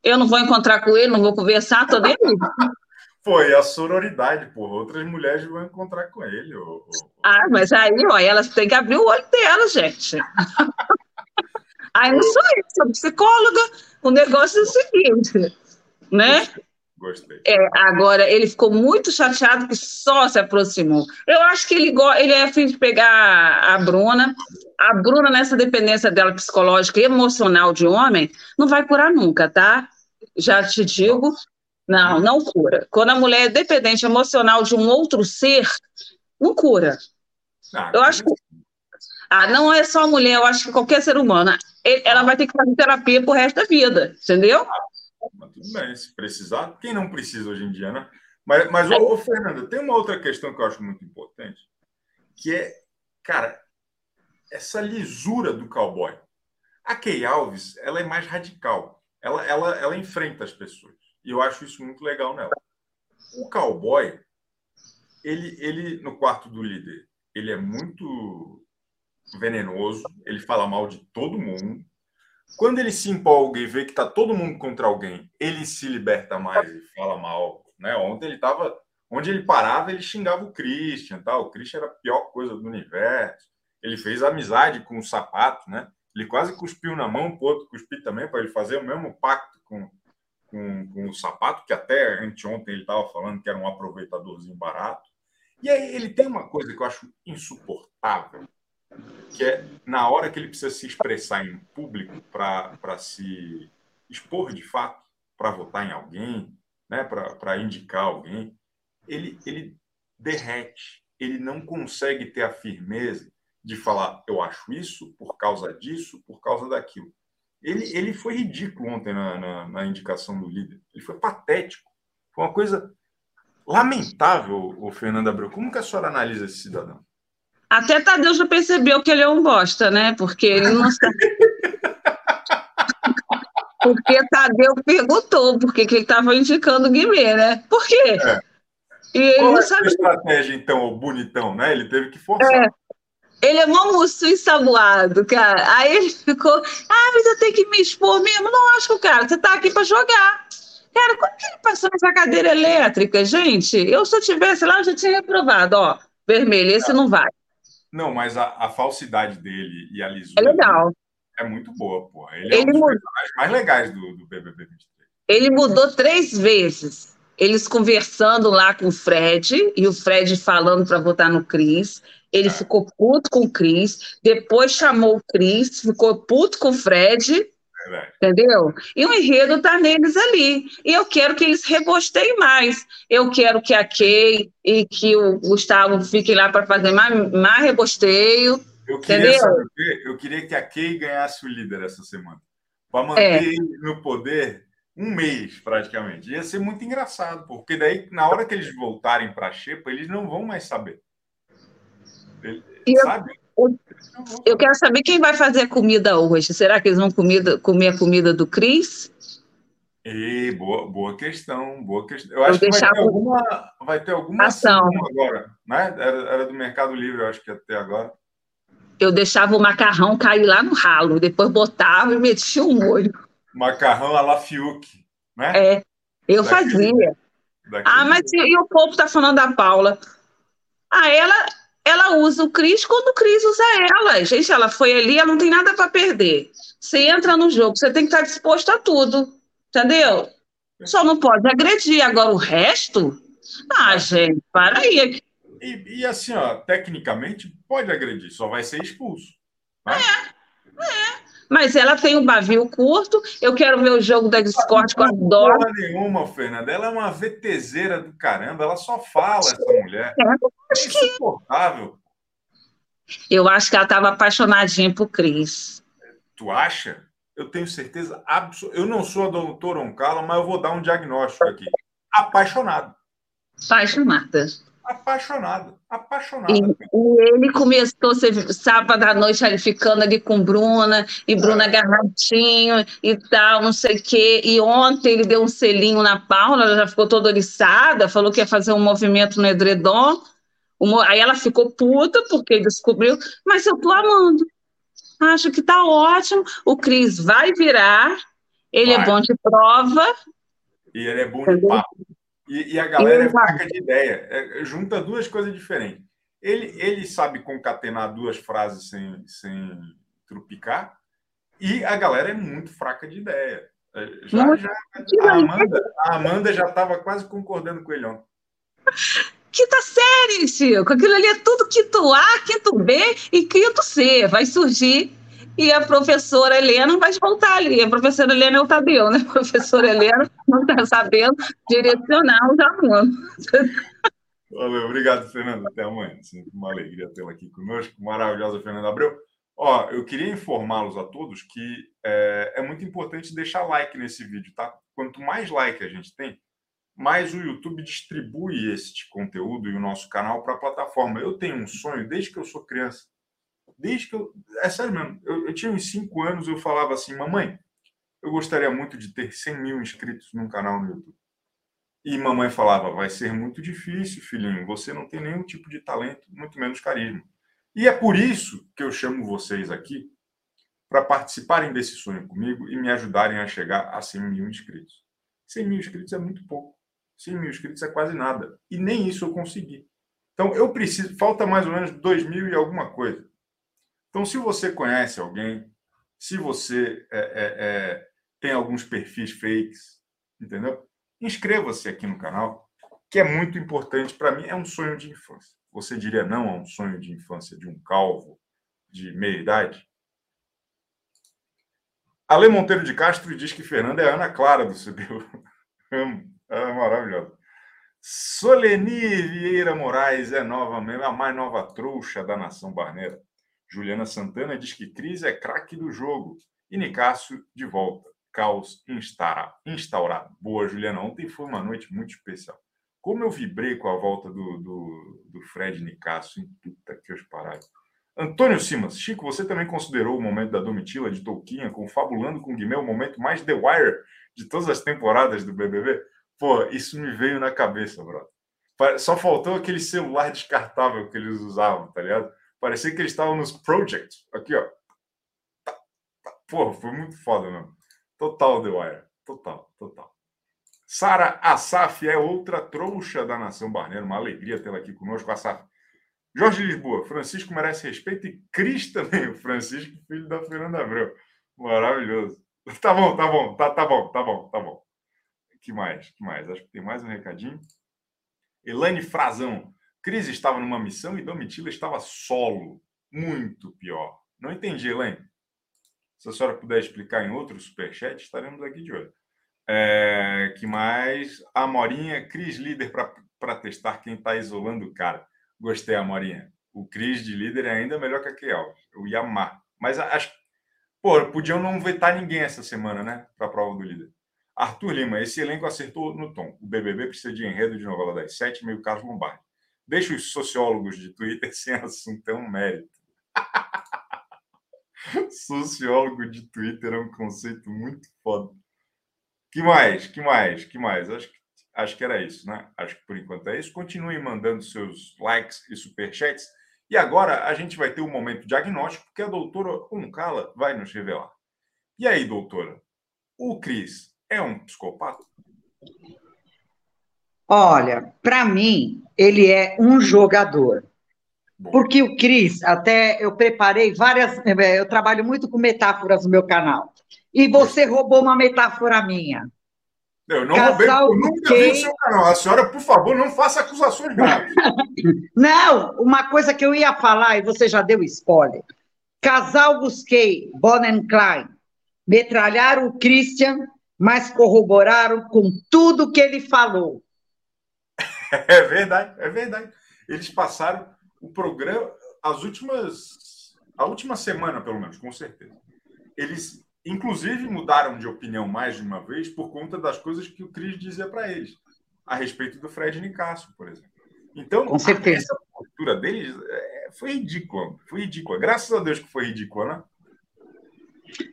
eu não vou encontrar com ele, não vou conversar, tô aí. Foi a sororidade, porra. Outras mulheres vão encontrar com ele. ô- ô- Ah, mas aí, ó, elas têm que abrir o olho dela, gente. aí não sou eu, sou psicóloga. O negócio é o seguinte, né? Gostei. É, agora, ele ficou muito chateado que só se aproximou. Eu acho que ele, ele é afim de pegar a Bruna. A Bruna, nessa dependência dela psicológica e emocional de homem, não vai curar nunca, tá? Já te digo, não, não cura. Quando a mulher é dependente emocional de um outro ser, não cura. Ah, Eu acho que. Ah, não é só mulher, eu acho que qualquer ser humano. Ela vai ter que fazer terapia pro resto da vida, entendeu? Mas tudo bem, se precisar, quem não precisa hoje em dia, né? Mas, mas ô, ô, Fernanda, tem uma outra questão que eu acho muito importante, que é, cara, essa lisura do cowboy. A Kay Alves, ela é mais radical. Ela, ela, ela enfrenta as pessoas. E eu acho isso muito legal nela. O cowboy, ele, ele no quarto do líder, ele é muito venenoso, ele fala mal de todo mundo. Quando ele se empolga e vê que tá todo mundo contra alguém, ele se liberta mais e fala mal. Né? Ontem ele estava. Onde ele parava, ele xingava o Christian. Tal. O Christian era a pior coisa do universo. Ele fez amizade com o sapato, né? Ele quase cuspiu na mão, o outro cuspiu também, para ele fazer o mesmo pacto com, com, com o sapato, que até anteontem ele estava falando que era um aproveitadorzinho barato. E aí ele tem uma coisa que eu acho insuportável, que é na hora que ele precisa se expressar em público para se expor de fato, para votar em alguém, né, para indicar alguém, ele, ele derrete, ele não consegue ter a firmeza de falar, eu acho isso por causa disso, por causa daquilo. Ele, ele foi ridículo ontem na, na, na indicação do líder. Ele foi patético. Foi uma coisa lamentável, o Fernando Abreu. Como que a senhora analisa esse cidadão? Até Tadeu já percebeu que ele é um bosta, né? Porque ele não sabe. Porque Tadeu perguntou por que, que ele estava indicando o Guimê, né? Por quê? É. E ele Qual não é a sua sabe. estratégia, então, o bonitão, né? Ele teve que forçar. É. Ele é mó moço ensaboado, cara. Aí ele ficou, ah, mas eu tenho que me expor mesmo. Lógico, cara, você tá aqui para jogar. Cara, como que ele passou nessa cadeira elétrica, gente? Eu, se eu tivesse lá, eu já tinha reprovado, ó. Vermelho, esse não vai. Não, mas a, a falsidade dele e a lisura É legal. é muito boa, porra. Ele é Ele um dos mudou. personagens mais legais do, do BBB 23. Ele mudou três vezes. Eles conversando lá com o Fred, e o Fred falando para votar no Cris. Ele ficou puto com o Cris, depois chamou o Cris, ficou puto com o Fred, Verdade. entendeu? E o enredo tá neles ali. E eu quero que eles rebosteiem mais. Eu quero que a Kay e que o Gustavo fiquem lá para fazer mais, mais rebosteio. Eu queria, Entendeu? saber eu queria que a Kay ganhasse o líder essa semana. Para manter É. ele no poder um mês, praticamente. Ia ser muito engraçado, porque daí, na hora que eles voltarem para a Xepa, eles não vão mais saber. Ele- eu- sabe? Eu- quero saber quem vai fazer a comida hoje. Será que eles vão comida, comer a comida do Cris? E boa, boa questão, boa questão. Eu acho que vai ter alguma, vai ter alguma Ação. agora, né? Era, era do Mercado Livre, eu acho que até agora. Eu deixava o macarrão cair lá no ralo, depois botava e metia o molho. Macarrão à la Fiuk, né? É, eu Daquele- fazia. Daquele Ah, mas e, e o povo tá falando da Paula? Ah, ela, ela usa o Cris quando o Cris usa ela. Gente, ela foi ali, ela não tem nada para perder. Você entra no jogo, você tem que estar disposto a tudo, entendeu? Só não pode agredir. Agora o resto? Ah, gente, para aí. E, e assim, ó, tecnicamente pode agredir, só vai ser expulso. né? Mas ela tem um bavio curto. Eu quero ver o jogo da Discord que eu adoro. Porra nenhuma, Fernanda. Ela é uma VTZera do caramba, ela só fala, essa mulher. É, É insuportável. Eu acho que ela estava apaixonadinha por Cris. Tu acha? Eu tenho certeza absoluta. Eu não sou a doutora Oncala, mas eu vou dar um diagnóstico aqui. Apaixonado. Apaixonada. Apaixonado. Apaixonado. E, e ele começou sábado à noite ali ficando ali com Bruna, e Bruna agarradinho e tal, não sei o quê. E ontem ele deu um selinho na Paula, ela já ficou toda oriçada, falou que ia fazer um movimento no edredom. Mo- Aí ela ficou puta porque descobriu, mas eu tô amando. Acho que tá ótimo. O Cris vai virar, ele é Vai. bom de prova. E ele é bom de papo. E, e a galera é fraca de ideia. É, junta duas coisas diferentes. Ele, ele sabe concatenar duas frases sem, sem trupicar, e a galera é muito fraca de ideia. É, Já, já, a, Amanda, a Amanda já estava quase concordando com ele ontem. Quinta série, Chico. Aquilo ali é tudo quinto A, quinto B e quinto C. Vai surgir e a professora Helena vai voltar ali. A professora Helena é o Tadeu, né? A professora Helena não está sabendo direcionar os alunos. Valeu, obrigado, Fernando. Até amanhã. Sempre uma alegria tê-la aqui conosco. Maravilhosa, Fernanda Abreu. Ó, eu queria informá-los a todos que é, é muito importante deixar like nesse vídeo, tá? Quanto mais like a gente tem, mais o YouTube distribui este conteúdo e o nosso canal para a plataforma. Eu tenho um sonho desde que eu sou criança. Desde que eu. É sério mesmo. Eu, eu tinha uns 5 anos, eu falava assim, mamãe, eu gostaria muito de ter 100 mil inscritos num canal no YouTube. E mamãe falava: vai ser muito difícil, filhinho. Você não tem nenhum tipo de talento, muito menos carisma. E é por isso que eu chamo vocês aqui para participarem desse sonho comigo e me ajudarem a chegar a 100 mil inscritos. 100 mil inscritos é muito pouco. 100 mil inscritos é quase nada. E nem isso eu consegui. Então eu preciso. Falta mais ou menos 2 mil e alguma coisa. Então, se você conhece alguém, se você é, é, é, tem alguns perfis fakes, entendeu? Inscreva-se aqui no canal, que é muito importante para mim. É um sonho de infância. Você diria não a um sonho de infância de um calvo de meia idade? Ale Monteiro de Castro diz que Fernanda é a Ana Clara do CBU. Amo. Ela é maravilhosa. Soleni Vieira Moraes é nova, a mais nova trouxa da nação barneira. Juliana Santana diz que Cris é craque do jogo. E Nicásio de volta. Caos instaura- instaurado. Boa, Juliana. Ontem foi uma noite muito especial. Como eu vibrei com a volta do, do, do Fred Nicásio. Em puta que os parados. Antônio Simas. Chico, você também considerou o momento da Domitila de Touquinha confabulando com o Guimê o momento mais The Wire de todas as temporadas do BBB? Pô, isso me veio na cabeça, brother. Só faltou aquele celular descartável que eles usavam, tá ligado? Parecia que eles estavam nos projects. Aqui, ó. Porra, foi muito foda mesmo. Total The Wire. Total, total. Sara Assaf é outra trouxa da nação barneira. Uma alegria tê-la aqui conosco, Assaf. Jorge Lisboa, Francisco merece respeito e Cris também. O Francisco, filho da Fernanda Abreu. Maravilhoso. Tá bom, tá bom, tá, tá bom, tá bom, tá bom. que mais? que mais? Acho que tem mais um recadinho. Elaine Frazão. Cris estava numa missão e Domitila estava solo. Muito pior. Não entendi, Elaine. Se a senhora puder explicar em outro superchat, estaremos aqui de olho. É, que mais? A Morinha, Cris líder para testar quem está isolando o cara. Gostei, Amorinha. O Cris de líder é ainda melhor que aquele Alves. Eu ia amar. Mas acho. Pô, podiam não vetar ninguém essa semana, né? Para a prova do líder. Arthur Lima, esse elenco acertou no tom. O BBB precisa de enredo de novela das sete, meio Carlos Lombardi. Deixa os sociólogos de Twitter sem assunto, é um mérito. Sociólogo de Twitter é um conceito muito foda. Que mais? Que mais? Que mais? Acho que, acho que era isso, né? Acho que por enquanto é isso. Continuem mandando seus likes e superchats. E agora a gente vai ter um momento diagnóstico que a doutora Uncala vai nos revelar. E aí, doutora? O Cris é um psicopata? Olha, para mim, ele é um jogador. Porque o Cris, até eu preparei várias. Eh, eu trabalho muito com metáforas no meu canal. E você roubou uma metáfora minha. Eu não roubei, eu nunca vi o seu canal. A senhora, por favor, não faça acusações graves. não, uma coisa que eu ia falar, e você já deu spoiler. Casal Busquei, Bonnie Klein, metralharam o Christian, mas corroboraram com tudo que ele falou. É verdade, é verdade. Eles passaram o programa, as últimas, a última semana, pelo menos, com certeza. Eles, inclusive, mudaram de opinião mais de uma vez por conta das coisas que o Cris dizia para eles, a respeito do Fred Nicasso, por exemplo. Então, com certeza. essa postura deles é, foi ridícula, foi ridícula. Graças a Deus que foi ridícula, né?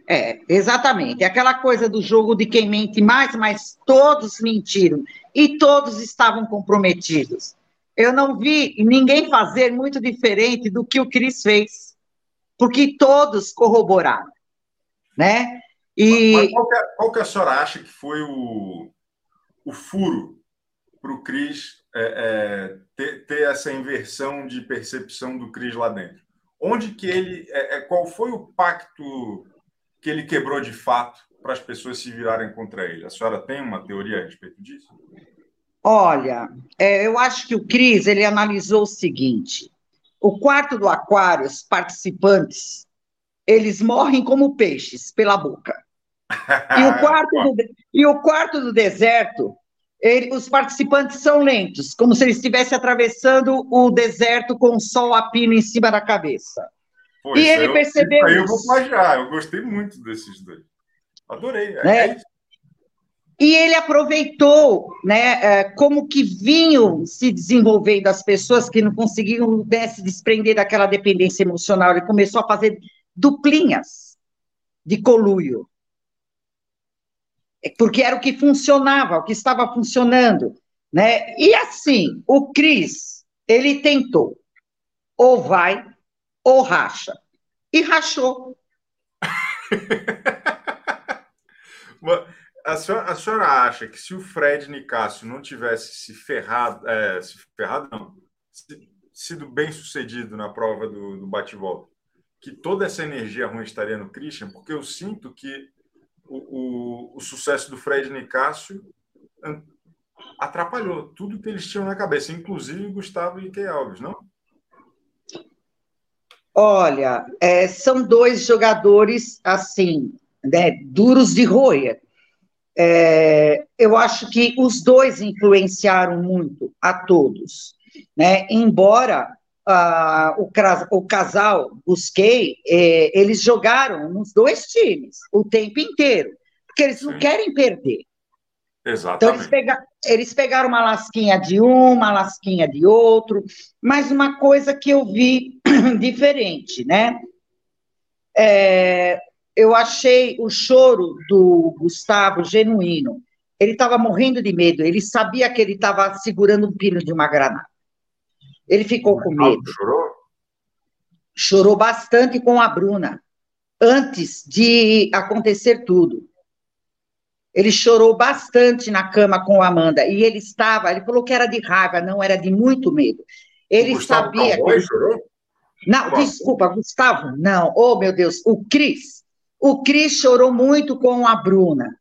É, exatamente. Aquela coisa do jogo de quem mente mais, mas todos mentiram e todos estavam comprometidos eu não vi ninguém fazer muito diferente do que o Cris fez, porque todos corroboraram, né? E... Mas qual, que, é, qual que a senhora acha que foi o, o furo para o Cris é, é, ter, ter, essa inversão de percepção do Cris lá dentro? Onde que ele, é, é, qual foi o pacto que ele quebrou de fato para as pessoas se virarem contra ele? A senhora tem uma teoria a respeito disso? Olha, é, eu acho que o Cris ele analisou o seguinte: o quarto do aquário, os participantes, eles morrem como peixes pela boca. E o quarto do, e o quarto do deserto, ele, os participantes são lentos, como se eles estivessem atravessando o deserto com o sol a pino em cima da cabeça. Pô, e ele eu, percebeu. Aí eu vou plagiar, eu gostei muito desses dois. Adorei. É, né? é. E ele aproveitou, né, é, como que vinham se desenvolvendo as pessoas que não conseguiam né, se desprender daquela dependência emocional. Ele começou a fazer duplinhas de coluio. É, porque era o que funcionava, o que estava funcionando. Né? E assim, o Cris, ele tentou, ou vai, ou racha. E rachou. a senhora, a senhora acha que se o Fred Nicásio não tivesse se ferrado, é, se ferrado não, se, sido bem sucedido na prova do, do bate-volta, que toda essa energia ruim estaria no Christian? Porque eu sinto que o, o, o sucesso do Fred Nicásio atrapalhou tudo que eles tinham na cabeça, inclusive Gustavo e Key Alves, não? Olha, é, são dois jogadores assim, né, duros de roer. É, eu acho que os dois influenciaram muito a todos, né? Embora ah, o, o, casal Busquei, é, eles jogaram nos dois times o tempo inteiro, porque eles não querem perder. Exatamente. Então, eles, pega, eles pegaram uma lasquinha de um, uma lasquinha de outro, mas uma coisa que eu vi diferente, né? É, eu achei o choro do Gustavo genuíno. Ele estava morrendo de medo, ele sabia que ele estava segurando um pino de uma granada. Ele ficou com medo. Chorou? Chorou bastante com a Bruna, antes de acontecer tudo. Ele chorou bastante na cama com a Amanda. E ele estava, ele falou que era de raiva, não era de muito medo. Ele o sabia. que ele... chorou? Não, desculpa, Gustavo, não. Oh, meu Deus, o Cris. O Cris chorou muito com a Bruna.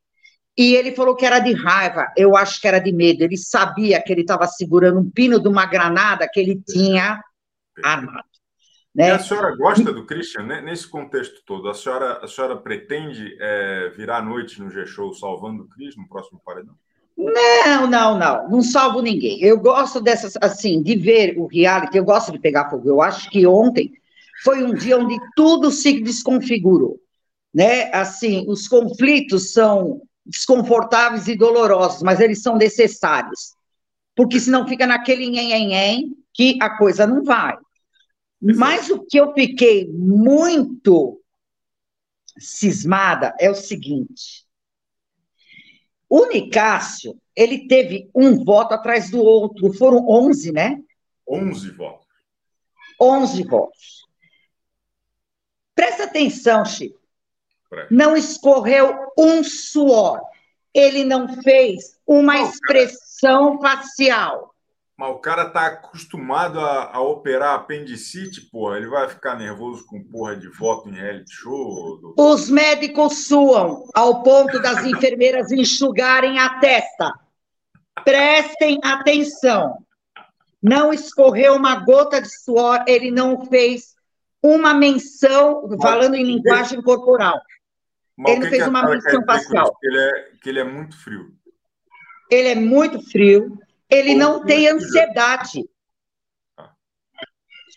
E ele falou que era de raiva, eu acho que era de medo. Ele sabia que ele estava segurando um pino de uma granada que ele tinha armado. Né? E a senhora gosta do Christian né? nesse contexto todo? A senhora, a senhora pretende é, virar a noite no G-Show salvando o Cris no próximo paredão? Não, não, não, não salvo ninguém. Eu gosto dessas, assim, de ver o reality, eu gosto de pegar fogo. Eu acho que ontem foi um dia onde tudo se desconfigurou, né? Assim, os conflitos são desconfortáveis e dolorosos, mas eles são necessários, porque senão fica naquele nhen, que a coisa não vai. Mas o que eu fiquei muito cismada é o seguinte: o Nicásio, ele teve um voto atrás do outro, foram 11, né? 11 votos. 11 votos. Presta atenção, Chico. Não escorreu um suor. Ele não fez uma expressão facial. Mas o cara tá acostumado a, a, operar apendicite, porra. Ele vai ficar nervoso com porra de voto em reality show? Doutor? Os médicos suam ao ponto das enfermeiras enxugarem a testa. Prestem atenção. Não escorreu uma gota de suor, ele não fez uma menção, falando em linguagem corporal. Mas ele não fez uma menção facial. Que ele, é, que ele é muito frio. Ele é muito frio ele não tem ansiedade.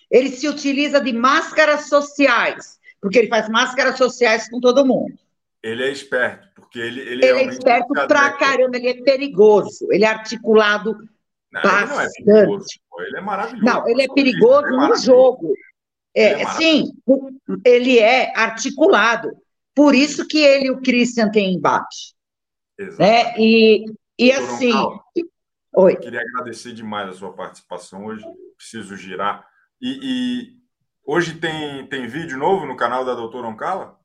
Ele se utiliza de máscaras sociais, porque ele faz máscaras sociais com todo mundo. Ele é esperto, porque ele, ele, ele é esperto pra caramba, ele é perigoso, ele é articulado não, bastante. Ele é perigoso, ele é maravilhoso. Não, ele é perigoso ele é no jogo. É, é sim, ele é articulado. Por isso que ele e o Christian têm embate. Exato. Né? E, e assim, Oi. Queria agradecer demais a sua participação hoje. Preciso girar. E, e hoje tem, tem vídeo novo no canal da doutora Oncala?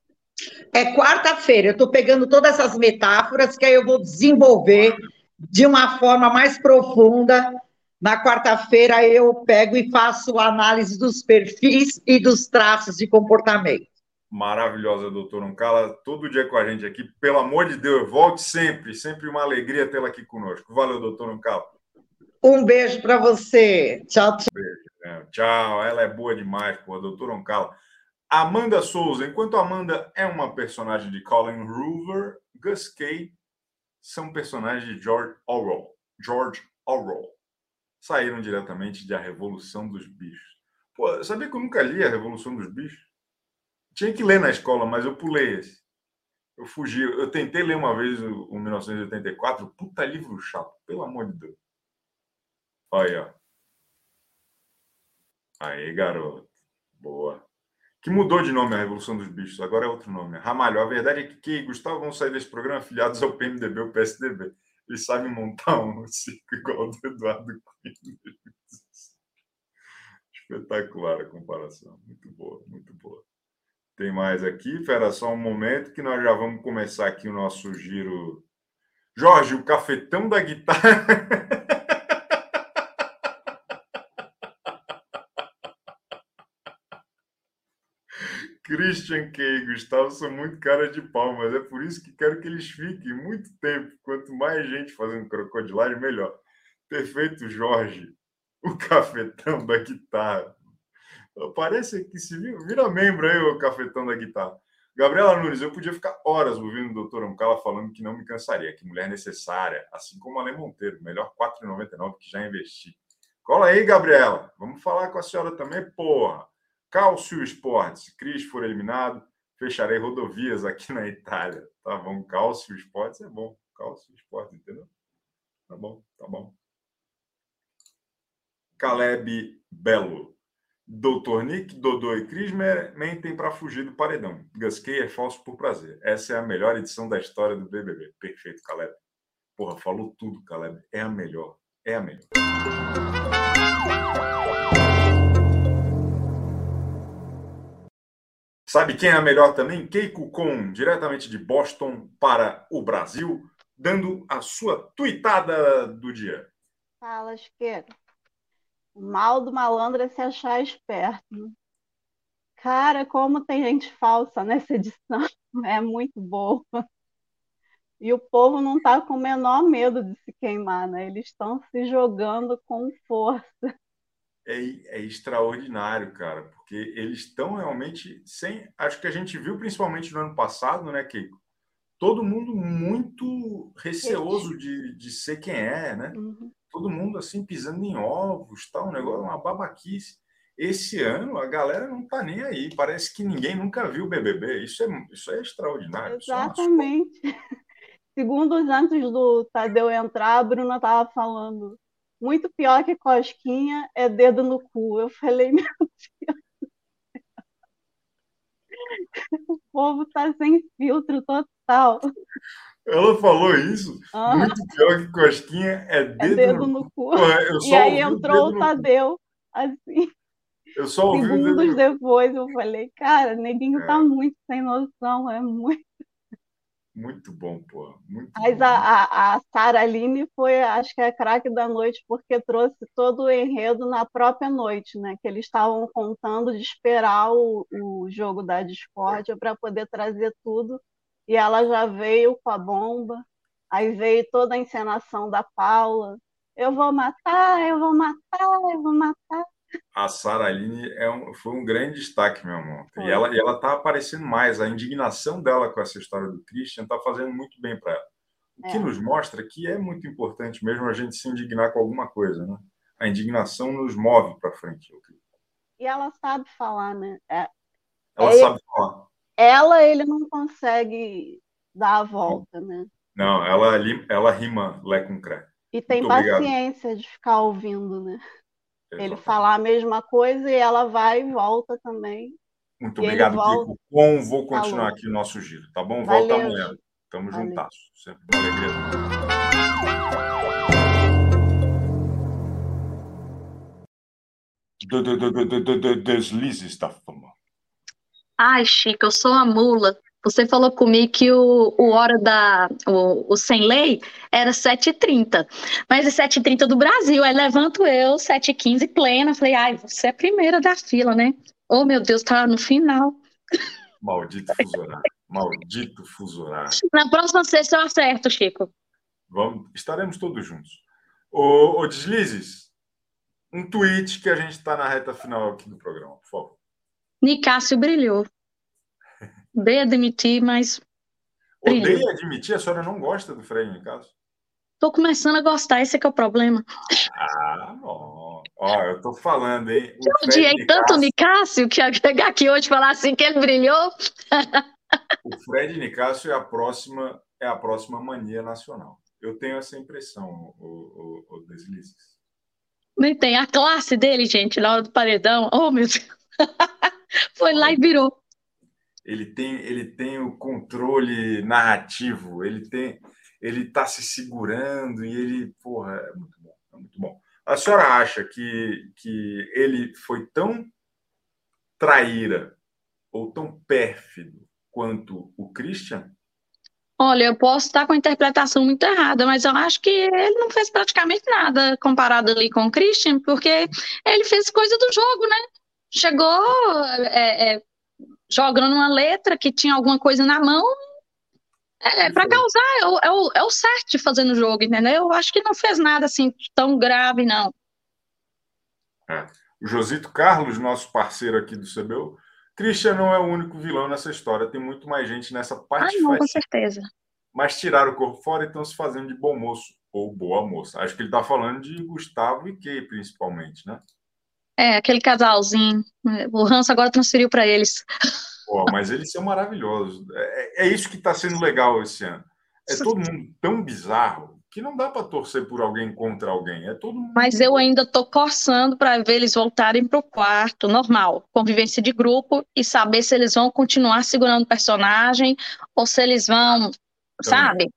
É quarta-feira. Eu estou pegando todas essas metáforas que aí eu vou desenvolver de uma forma mais profunda. Na quarta-feira eu pego e faço análise dos perfis e dos traços de comportamento maravilhosa, doutora Uncala, todo dia com a gente aqui. Pelo amor de Deus, volte sempre, sempre uma alegria tê-la aqui conosco. Valeu, doutora Uncala. Um beijo para você. Tchau, tchau. Beijo, né? Tchau, ela é boa demais, pô, doutora Uncala. Amanda Souza, enquanto Amanda é uma personagem de Colin Hoover, Gus Kay são personagens de George Orwell. George Orwell. Saíram diretamente de A Revolução dos Bichos. Pô, sabia que eu nunca li A Revolução dos Bichos? Tinha que ler na escola, mas eu pulei esse. Eu fugi. Eu tentei ler uma vez o, o 1984. Puta livro chato, pelo amor de Deus. Olha. Aí, garoto. Boa. Que mudou de nome a Revolução dos Bichos. Agora é outro nome. Ramalho. A verdade é que Key e Gustavo vão sair desse programa afiliados ao PMDB ou PSDB. Eles sabem montar um circo igual do Eduardo. Espetacular a comparação. Muito boa, muito boa. Tem mais aqui, Fera, só um momento que nós já vamos começar aqui o nosso giro. Jorge, o cafetão da guitarra. Christian K e Gustavo são muito cara de pau, mas é por isso que quero que eles fiquem muito tempo. Quanto mais gente fazendo crocodilagem, melhor. Perfeito, Jorge. O cafetão da guitarra. Parece que se vira membro aí, o cafetão da guitarra. Gabriela Nunes, eu podia ficar horas ouvindo o doutor Ancala falando que não me cansaria, que mulher necessária, assim como a Lê Monteiro, melhor 4,99 que já investi. Cola aí, Gabriela. Vamos falar com a senhora também, porra. Cálcio Esportes. Cris for eliminado, fecharei rodovias aqui na Itália. Tá bom, Cálcio Esportes é bom. Cálcio Esportes, entendeu? Tá bom, tá bom. Caleb Belo. Doutor Nick, Dodô e Cris mentem para fugir do paredão. Gasquei é falso por prazer. Essa é a melhor edição da história do BBB. Perfeito, Caleb. Porra, falou tudo, Caleb. É a melhor. É a melhor. Sabe quem é a melhor também? Keiko Con, diretamente de Boston para o Brasil, dando a sua tuitada do dia. Fala, Chiqueiro. O mal do malandro é se achar esperto. Cara, como tem gente falsa nessa edição. É muito boa. E o povo não está com o menor medo de se queimar, né? Eles estão se jogando com força. É, é extraordinário, cara, porque eles estão realmente sem. Acho que a gente viu principalmente no ano passado, né, Keiko? Todo mundo muito receoso de, de ser quem é, né? Uhum. Todo mundo assim pisando em ovos, tal, um negócio, uma babaquice. Esse ano a galera não tá nem aí. Parece que ninguém nunca viu o BBB. Isso é, isso é extraordinário. é Exatamente. Segundos antes do Tadeu entrar, a Bruna estava falando. Muito pior que cosquinha é dedo no cu. Eu falei, meu Deus. O povo tá sem filtro total. Ela falou isso. Ah. Muito pior que cosquinha é dedo, É dedo no no cu. E aí entrou o Tadeu, assim, Eu só ouvi o dedo segundos depois. Eu falei, cara, neguinho tá muito sem noção, é muito. Muito bom, pô. Muito Mas bom. a, a, a Sara Aline foi, acho que é a craque da noite, porque trouxe todo o enredo na própria noite, né? Que eles estavam contando de esperar o, o jogo da discórdia para poder trazer tudo. E ela já veio com a bomba, aí veio toda a encenação da Paula. Eu vou matar, eu vou matar, eu vou matar. A Sara Aline é um, foi um grande destaque, meu amor. Foi. E ela, e ela tá aparecendo mais. A indignação dela com essa história do Christian tá fazendo muito bem para ela. O que É. nos mostra que é muito importante mesmo a gente se indignar com alguma coisa, né? A indignação nos move para frente. E ela sabe falar, né? É, Ela É. sabe falar. Ela, ele não consegue dar a volta, né? Não, ela, ela rima Lé com Cré. E tem Muito obrigado. paciência de ficar ouvindo, né? Ele Exatamente. falar a mesma coisa e ela vai e volta também. Muito e ele obrigado, volta. Kiko. Bom, vou continuar aqui o nosso giro, tá bom? Volta Valeu, amanhã. Chico. Tamo Valeu. juntasso. Sempre uma alegria. Deslizes da fama. Ai, Chico, eu sou a mula. Você falou comigo que o, o hora da o, o sem lei era 7h30. Mas é 7h30 do Brasil. Aí levanto eu, 7h15 plena. Falei, ai, você é a primeira da fila, né? Oh, meu Deus, tá no final. Maldito fuso horário. Maldito fuso horário. Na próxima sexta eu acerto, Chico. Vamos, estaremos todos juntos. Ô, ô Deslizes, um tweet que a gente está na reta final aqui do programa, por favor. Nicásio brilhou. Dei admitir, mas Brilhou. Odeia admitir, a senhora não gosta do em casa? tô começando a gostar. Esse é que é o problema. Ah, bom. Ó, eu tô falando, hein? O Eu odiei tanto o Nicásio- Nicásio que ia chegar aqui hoje e falar assim que ele brilhou. O Fred Nicásio é a próxima, é a próxima mania nacional. Eu tenho essa impressão, o, o, o Deslizes. Nem tem a classe dele, gente, na hora do paredão. Oh, meu Deus. Foi lá e virou. Ele tem, ele tem o controle narrativo, ele tem, ele tá se segurando e ele, porra, é muito bom, é muito bom. A senhora acha que, que ele foi tão traíra ou tão pérfido quanto o Christian? Olha, eu posso estar com a interpretação muito errada, mas eu acho que ele não fez praticamente nada comparado ali com o Christian, porque ele fez coisa do jogo, né? Chegou é, é, jogando uma letra que tinha alguma coisa na mão, é, para causar, é o, é, o, é o certo de fazer no jogo, entendeu? Eu acho que não fez nada assim tão grave, não. É. O Josito Carlos, nosso parceiro aqui do CBU, Christian não é o único vilão nessa história, tem muito mais gente nessa Ah, parte. não, com certeza. Mas tiraram o corpo fora e estão se fazendo de bom moço ou boa moça. Acho que ele está falando de Gustavo e Kay, principalmente, né? É, aquele casalzinho. O Hans agora transferiu para eles. Pô, mas eles são maravilhosos. É, é isso que está sendo legal esse ano. É todo mundo tão bizarro que não dá para torcer por alguém contra alguém. É todo mundo. Mas eu ainda tô coçando para ver eles voltarem pro quarto, normal, convivência de grupo, e saber se eles vão continuar segurando o personagem ou se eles vão, sabe?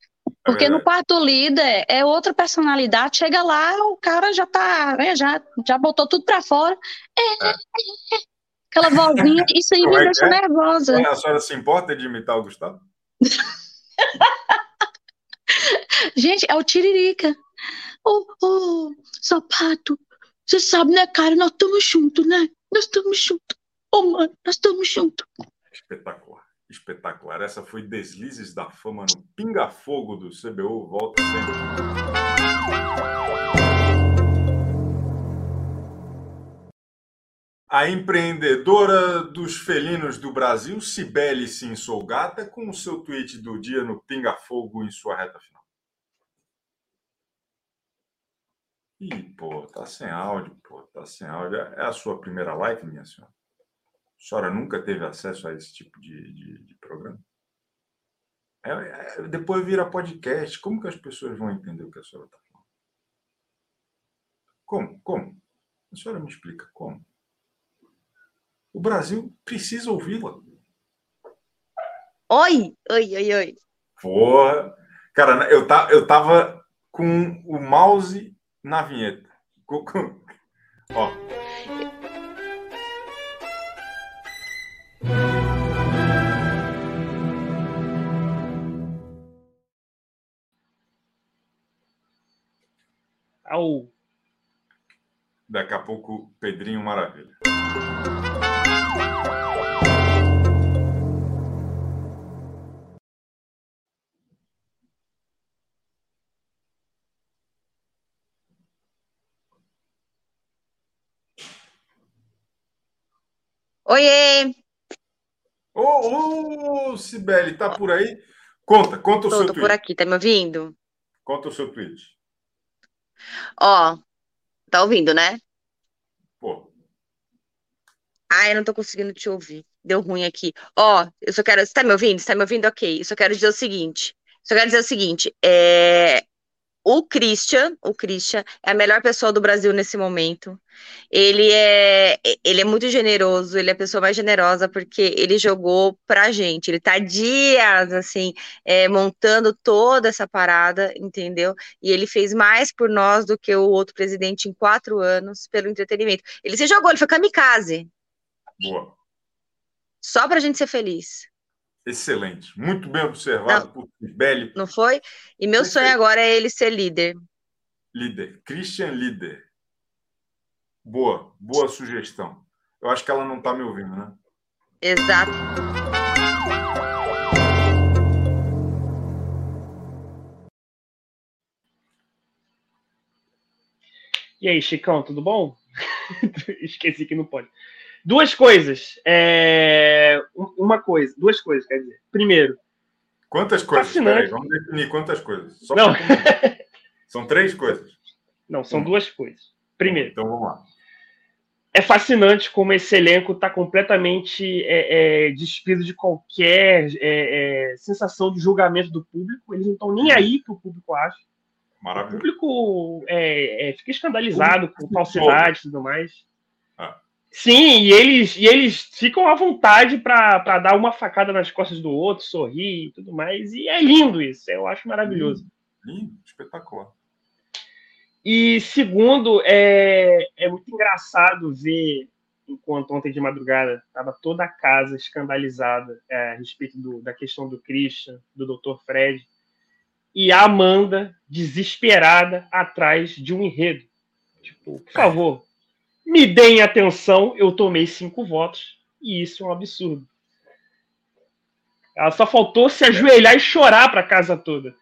Porque no verdade. quarto líder é outra personalidade, chega lá, o cara já tá, né, já, já botou tudo para fora. É, é, é, aquela vozinha, isso aí Como me é deixa é? nervosa. A senhora se importa de imitar o Gustavo? Gente, é o Tiririca. Ô, ô, sapato, você sabe, né, cara? Nós estamos juntos, né? Nós estamos juntos. Ô, mano, nós estamos juntos. Espetacular. Espetacular. Essa foi Deslizes da Fama no Pinga Fogo do CBU. Volta sempre. A empreendedora dos felinos do Brasil, Cibele Sim Sou Gata, com o seu tweet do dia no Pinga Fogo em sua reta final. Ih, pô, tá sem áudio, pô, tá sem áudio. É a sua primeira live, minha senhora? A senhora nunca teve acesso a esse tipo de, de, de programa? É, é, depois vira podcast. Como que as pessoas vão entender o que a senhora está falando? Como? Como? A senhora me explica como? O Brasil precisa ouvi-la. Oi, oi, oi, oi. Porra. Cara, eu, tá, eu tava com o mouse na vinheta. Ó. Au. Daqui a pouco, Pedrinho Maravilha. Oiê! Ô, ô, Sibeli, tá por aí? Conta, conta o Tô, seu tô tweet. por aqui, tá me ouvindo? Conta o seu tweet. Ó, tá ouvindo, né? Pô, Ai, eu não tô conseguindo te ouvir. Deu ruim aqui. Ó, eu só quero. Você tá me ouvindo? Você tá me ouvindo? Ok. Eu só quero dizer o seguinte. Só quero dizer o seguinte. É... O Christian, o Christian é a melhor pessoa do Brasil nesse momento. Ele é, ele é muito generoso, ele é a pessoa mais generosa porque ele jogou pra gente. Ele tá dias assim, é, montando toda essa parada, entendeu? E ele fez mais por nós do que o outro presidente em quatro anos pelo entretenimento. Ele se jogou, ele foi kamikaze. boa. Só pra gente ser feliz, Excelente. Muito bem observado por Sibeli, não foi? E meu sonho agora é ele ser líder. líder. Christian Líder. Boa, boa sugestão. Eu acho que ela não tá me ouvindo, né? Exato. E aí, Chicão, tudo bom? Esqueci que não pode. Duas coisas. É, Uma coisa, duas coisas, quer dizer. Primeiro, Quantas coisas? Peraí, vamos definir quantas coisas. Só Não. São três coisas. não, são duas coisas. Primeiro, Então vamos lá. é fascinante como esse elenco está completamente é, é, despido de qualquer é, é, sensação de julgamento do público. Eles não estão nem aí que o público acha. O Maravilhoso. público é, é, fica escandalizado com falsidade e tudo mais. Sim, e eles, e eles ficam à vontade para dar uma facada nas costas do outro, sorrir e tudo mais. E é lindo isso, eu acho maravilhoso. Lindo, espetacular. E segundo, é, é muito engraçado ver, enquanto ontem de madrugada estava toda a casa escandalizada é, a respeito do- da questão do Christian, do Dr. Fred, e a Amanda desesperada atrás de um enredo. Tipo, por favor, me deem atenção, eu tomei cinco votos, e isso é um absurdo. Ela só faltou se ajoelhar e chorar para a casa toda.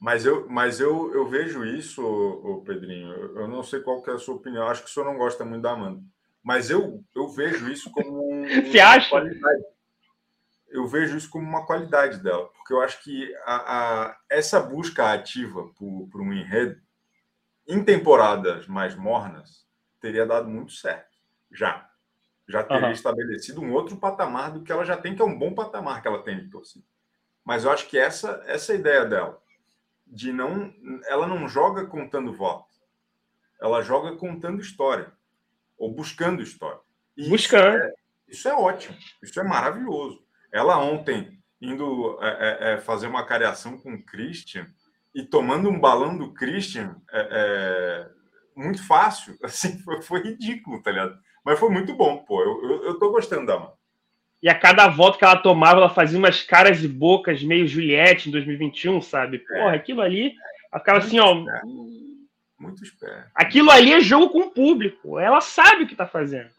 Mas eu, mas eu, eu vejo isso, ô, ô Pedrinho. Eu, eu não sei qual que é a sua opinião. Acho que o senhor não gosta muito da Amanda. Mas eu, eu vejo isso como um, Você acha? qualidade. Eu vejo isso como uma qualidade dela, porque eu acho que a, a- essa busca ativa por, por um enredo em temporadas mais mornas teria dado muito certo. Já. Já teria Aham. estabelecido um outro patamar do que ela já tem, que é um bom patamar que ela tem de torcida. Mas eu acho que essa, essa ideia dela, de não. Ela não joga contando voto. Ela joga contando história. Ou buscando história. E Buscando. Isso é, isso é ótimo. Isso é maravilhoso. Ela ontem, indo é, é, é, fazer uma cariação com o Christian e tomando um balão do Christian, é, é, muito fácil. Assim, foi, foi ridículo, tá ligado? Mas foi muito bom, pô. Eu, eu, eu tô gostando da mão. E a cada voto que ela tomava, ela fazia umas caras e bocas meio Juliette em 2021, sabe? Porra, aquilo ali, ela ficava assim, ó. Muito esperto. Aquilo ali é jogo com o público. Ela sabe o que tá fazendo.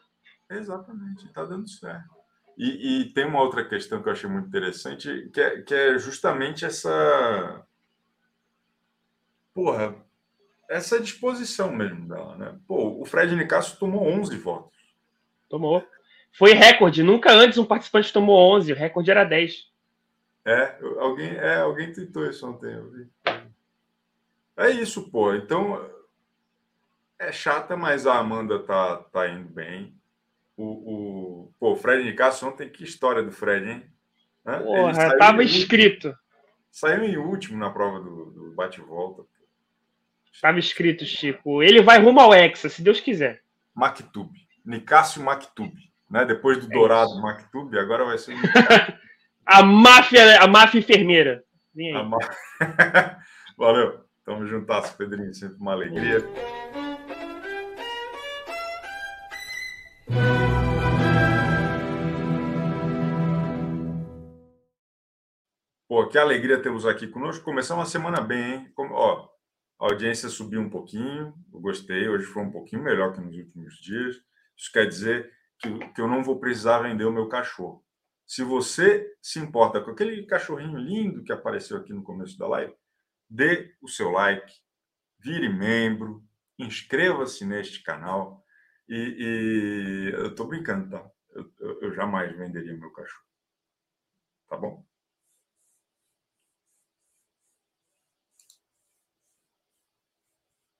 Exatamente, tá dando certo. E, e, tem uma outra questão que eu achei muito interessante, que é, que é justamente essa. Porra, essa disposição mesmo dela, né? Pô, o Fred Nicasso tomou 11 votos. Tomou. Foi recorde. Nunca antes um participante tomou 11. O recorde era 10. É, alguém, é, alguém tentou isso ontem. É isso, pô. Então, é chata, mas a Amanda tá, tá indo bem. O, o, pô, o Fred Nicasso ontem, que história do Fred, hein? Porra, tava escrito. Saiu em último na prova do, do bate-volta. Estava escrito, Chico. Ele vai rumo ao Hexa, se Deus quiser. Mactube. Nicásio Mactube. Né? Depois do é dourado Mactube, agora vai ser. a máfia, a máfia enfermeira. Vem aí. Valeu. Tamo juntas, Pedrinho. Sempre uma alegria. Pô, que alegria temos aqui conosco. Começamos a semana bem, hein? Como, ó, a audiência subiu um pouquinho, eu gostei. Hoje foi um pouquinho melhor que nos últimos dias. Isso quer dizer que, que eu não vou precisar vender o meu cachorro. Se você se importa com aquele cachorrinho lindo que apareceu aqui no começo da live, dê o seu like, vire membro, inscreva-se neste canal. E, e eu estou brincando, tá? Eu, eu, eu jamais venderia meu cachorro. Tá bom?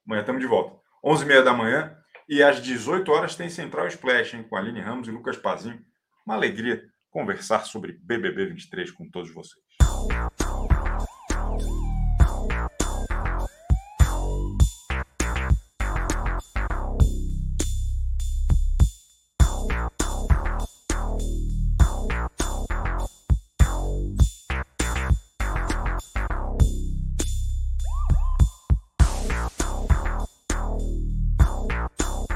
Amanhã estamos de volta. 11h30 da manhã e às 18 horas tem Central Splash, hein, com Aline Ramos e Lucas Pazinho. Uma alegria conversar sobre BBB 23 com todos vocês.